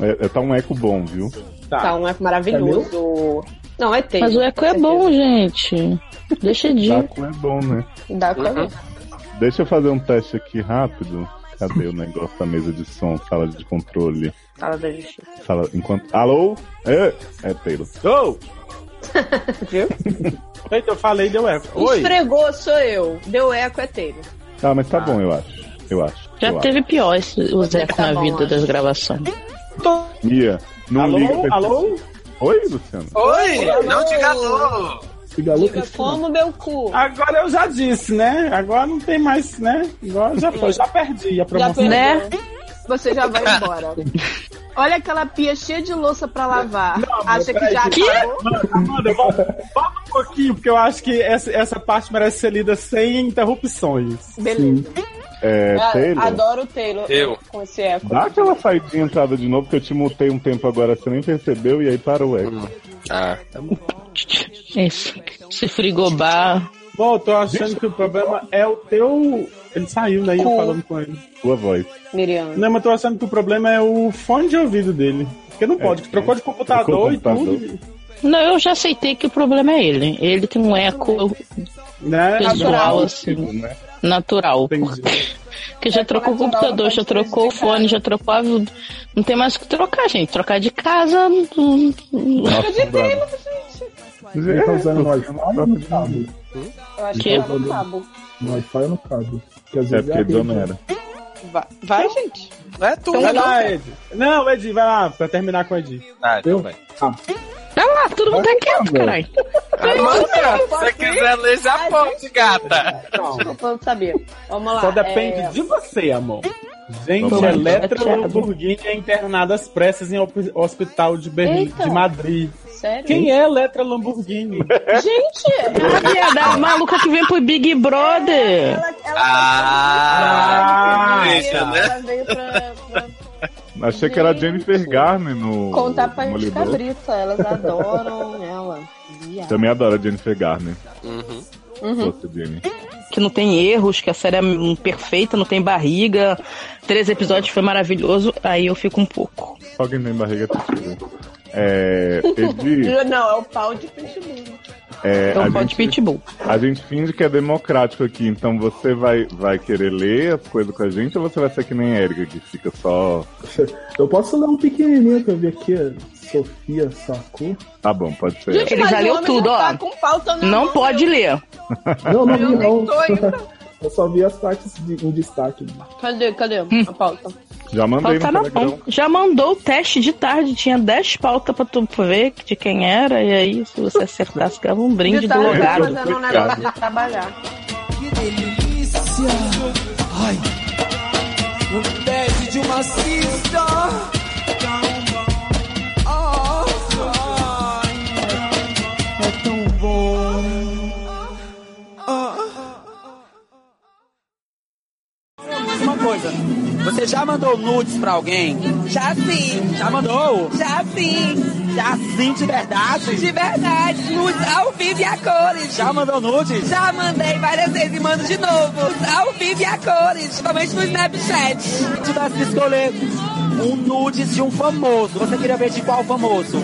É, é, tá um eco bom, viu? Tá, um eco maravilhoso. Não, é Taylor. Mas o eco é bom, gente. Deixa de. Taco é bom, né? Dá pra ver. Deixa eu fazer um teste aqui rápido. Cadê o negócio da mesa de som, sala de controle? Fala da gente. Sala, enquanto... Alô? É, é Taylor. Ô! Viu? Eita, eu falei, deu eco. Oi. Esfregou, sou eu. Deu eco, é Taylor. Ah, mas tá bom, eu acho. Eu acho. Já eu teve pior esse, os ecos Tá na bom, vida acho. das gravações. acho. Mia, não liga Alô? pra- Alô? Oi, Luciano. Oi! Não diga Diga Lucas. como meu cu. Agora eu já disse, né? Agora não tem mais, né? Agora já foi, já perdi a Já promoção. Né? Você já vai embora. Olha aquela pia cheia de louça pra lavar. Acha que já que? acabou? Amanda, volta, volta um pouquinho, porque eu acho que essa, essa parte merece ser lida sem interrupções. Beleza. É, Ah, Taylor, Adoro o Taylor Eu. com esse eco. dá aquela saidinha entrada de novo, que eu te mutei um tempo agora, você nem percebeu, e aí parou o eco. Ah, tá bom. Isso. Se frigobar. Bom, eu tô achando que o problema é o teu. Ele saiu, né? E eu falando com ele. Sua voz. Miriam. Não, mas eu tô achando que o problema é o fone de ouvido dele. Porque não pode, que trocou de computador, Trocou e tudo. Não, eu já aceitei que o problema é ele. Ele tem um eco Né? pessoal, Agora- assim, Né? natural. Entendi. Porque já trocou o computador, já trocou o fone, já trocou a. Não tem mais o que trocar, gente. Trocar de casa. não- não- Nossa, bravo. Ele tá usando no Wi-Fi ou no cabo? Eu acho Que? tá no cabo. No Wi-Fi ou no cabo? É vezes porque desonera. Vai, vai, gente. É tu, Vai não. lá, Ed. Não, Ed, vai lá, pra terminar com o Ed. Ah, então Eu? vai. Vai lá, todo mundo tá quieto, caralho. Amanda, se você quiser ler, já pode, gata. Eu não sabia. Vamos lá. Só depende é, de você, amor. Gente. Eletra. Lamborghini é internada às pressas em hospital de Berlim, de Madrid. Sério? Quem é Eletra Lamborghini? Gente, A viada, a maluca que vem pro Big Brother. ela, ela, Ah, ela, veja, ela, né? veio pra, pra Achei que era Jennifer Garner no. contar pra gente cabrita. Elas adoram ela. Viado. Também adoro a Jennifer Garner. Uhum. Uhum. Que não tem erros, que a série é perfeita, não tem barriga. Três episódios foi maravilhoso. Aí eu fico um pouco. Só quem tem barriga é pitbull. É, Não, é o pau de pitbull. é, É a, um pau de gente, pitbull. a gente finge que é democrático aqui, então você vai, vai querer ler as coisas com a gente ou você vai ser que nem a Erika, que fica só. Eu posso ler um pequenininho que eu vi aqui, Sofia Saku. Tá bom, pode ser. Gente, Ele já o leu tudo, ó. Tá na Não mão, pode ler. Não, não Eu vi nem não. ainda. Eu só vi as partes de, em destaque. Cadê, cadê Hum. a pauta? Já mandei Pauta no na Telegram. mão. Já mandou o teste de tarde, tinha 10 pautas pra tu ver de quem era, e aí, se você acertasse, ganhava um brinde De do tarde, logado. fazendo um negócio de trabalhar. Que delícia! Ai, no pede de uma cista. Ai, é tão bom. Ah. Uma coisa, você já mandou nudes pra alguém? Já sim. Já mandou? Já sim. Já sim, de verdade? De verdade, nudes ao vivo e a cores. Já mandou nudes? Já mandei várias vezes e mando de novo. Ao vivo e a cores, somente no Snapchat. Se tivesse que escolher um nudes de um famoso, você queria ver de qual famoso?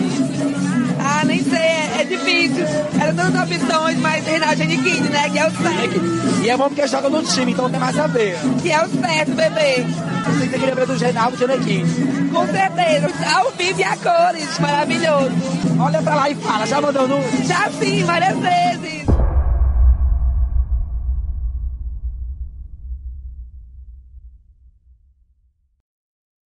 Ah, nem sei, é, é difícil. Era tantas opções, mas Reinaldo Giannichini, né? Que é o certo. E é bom porque joga no time, então tem mais a ver. Que é o certo, bebê. Você queria ver do Reinaldo Giannichini? Com certeza. Ao vivo e a cores. Maravilhoso. Olha pra lá e fala, já mandou no? Já sim, várias vezes.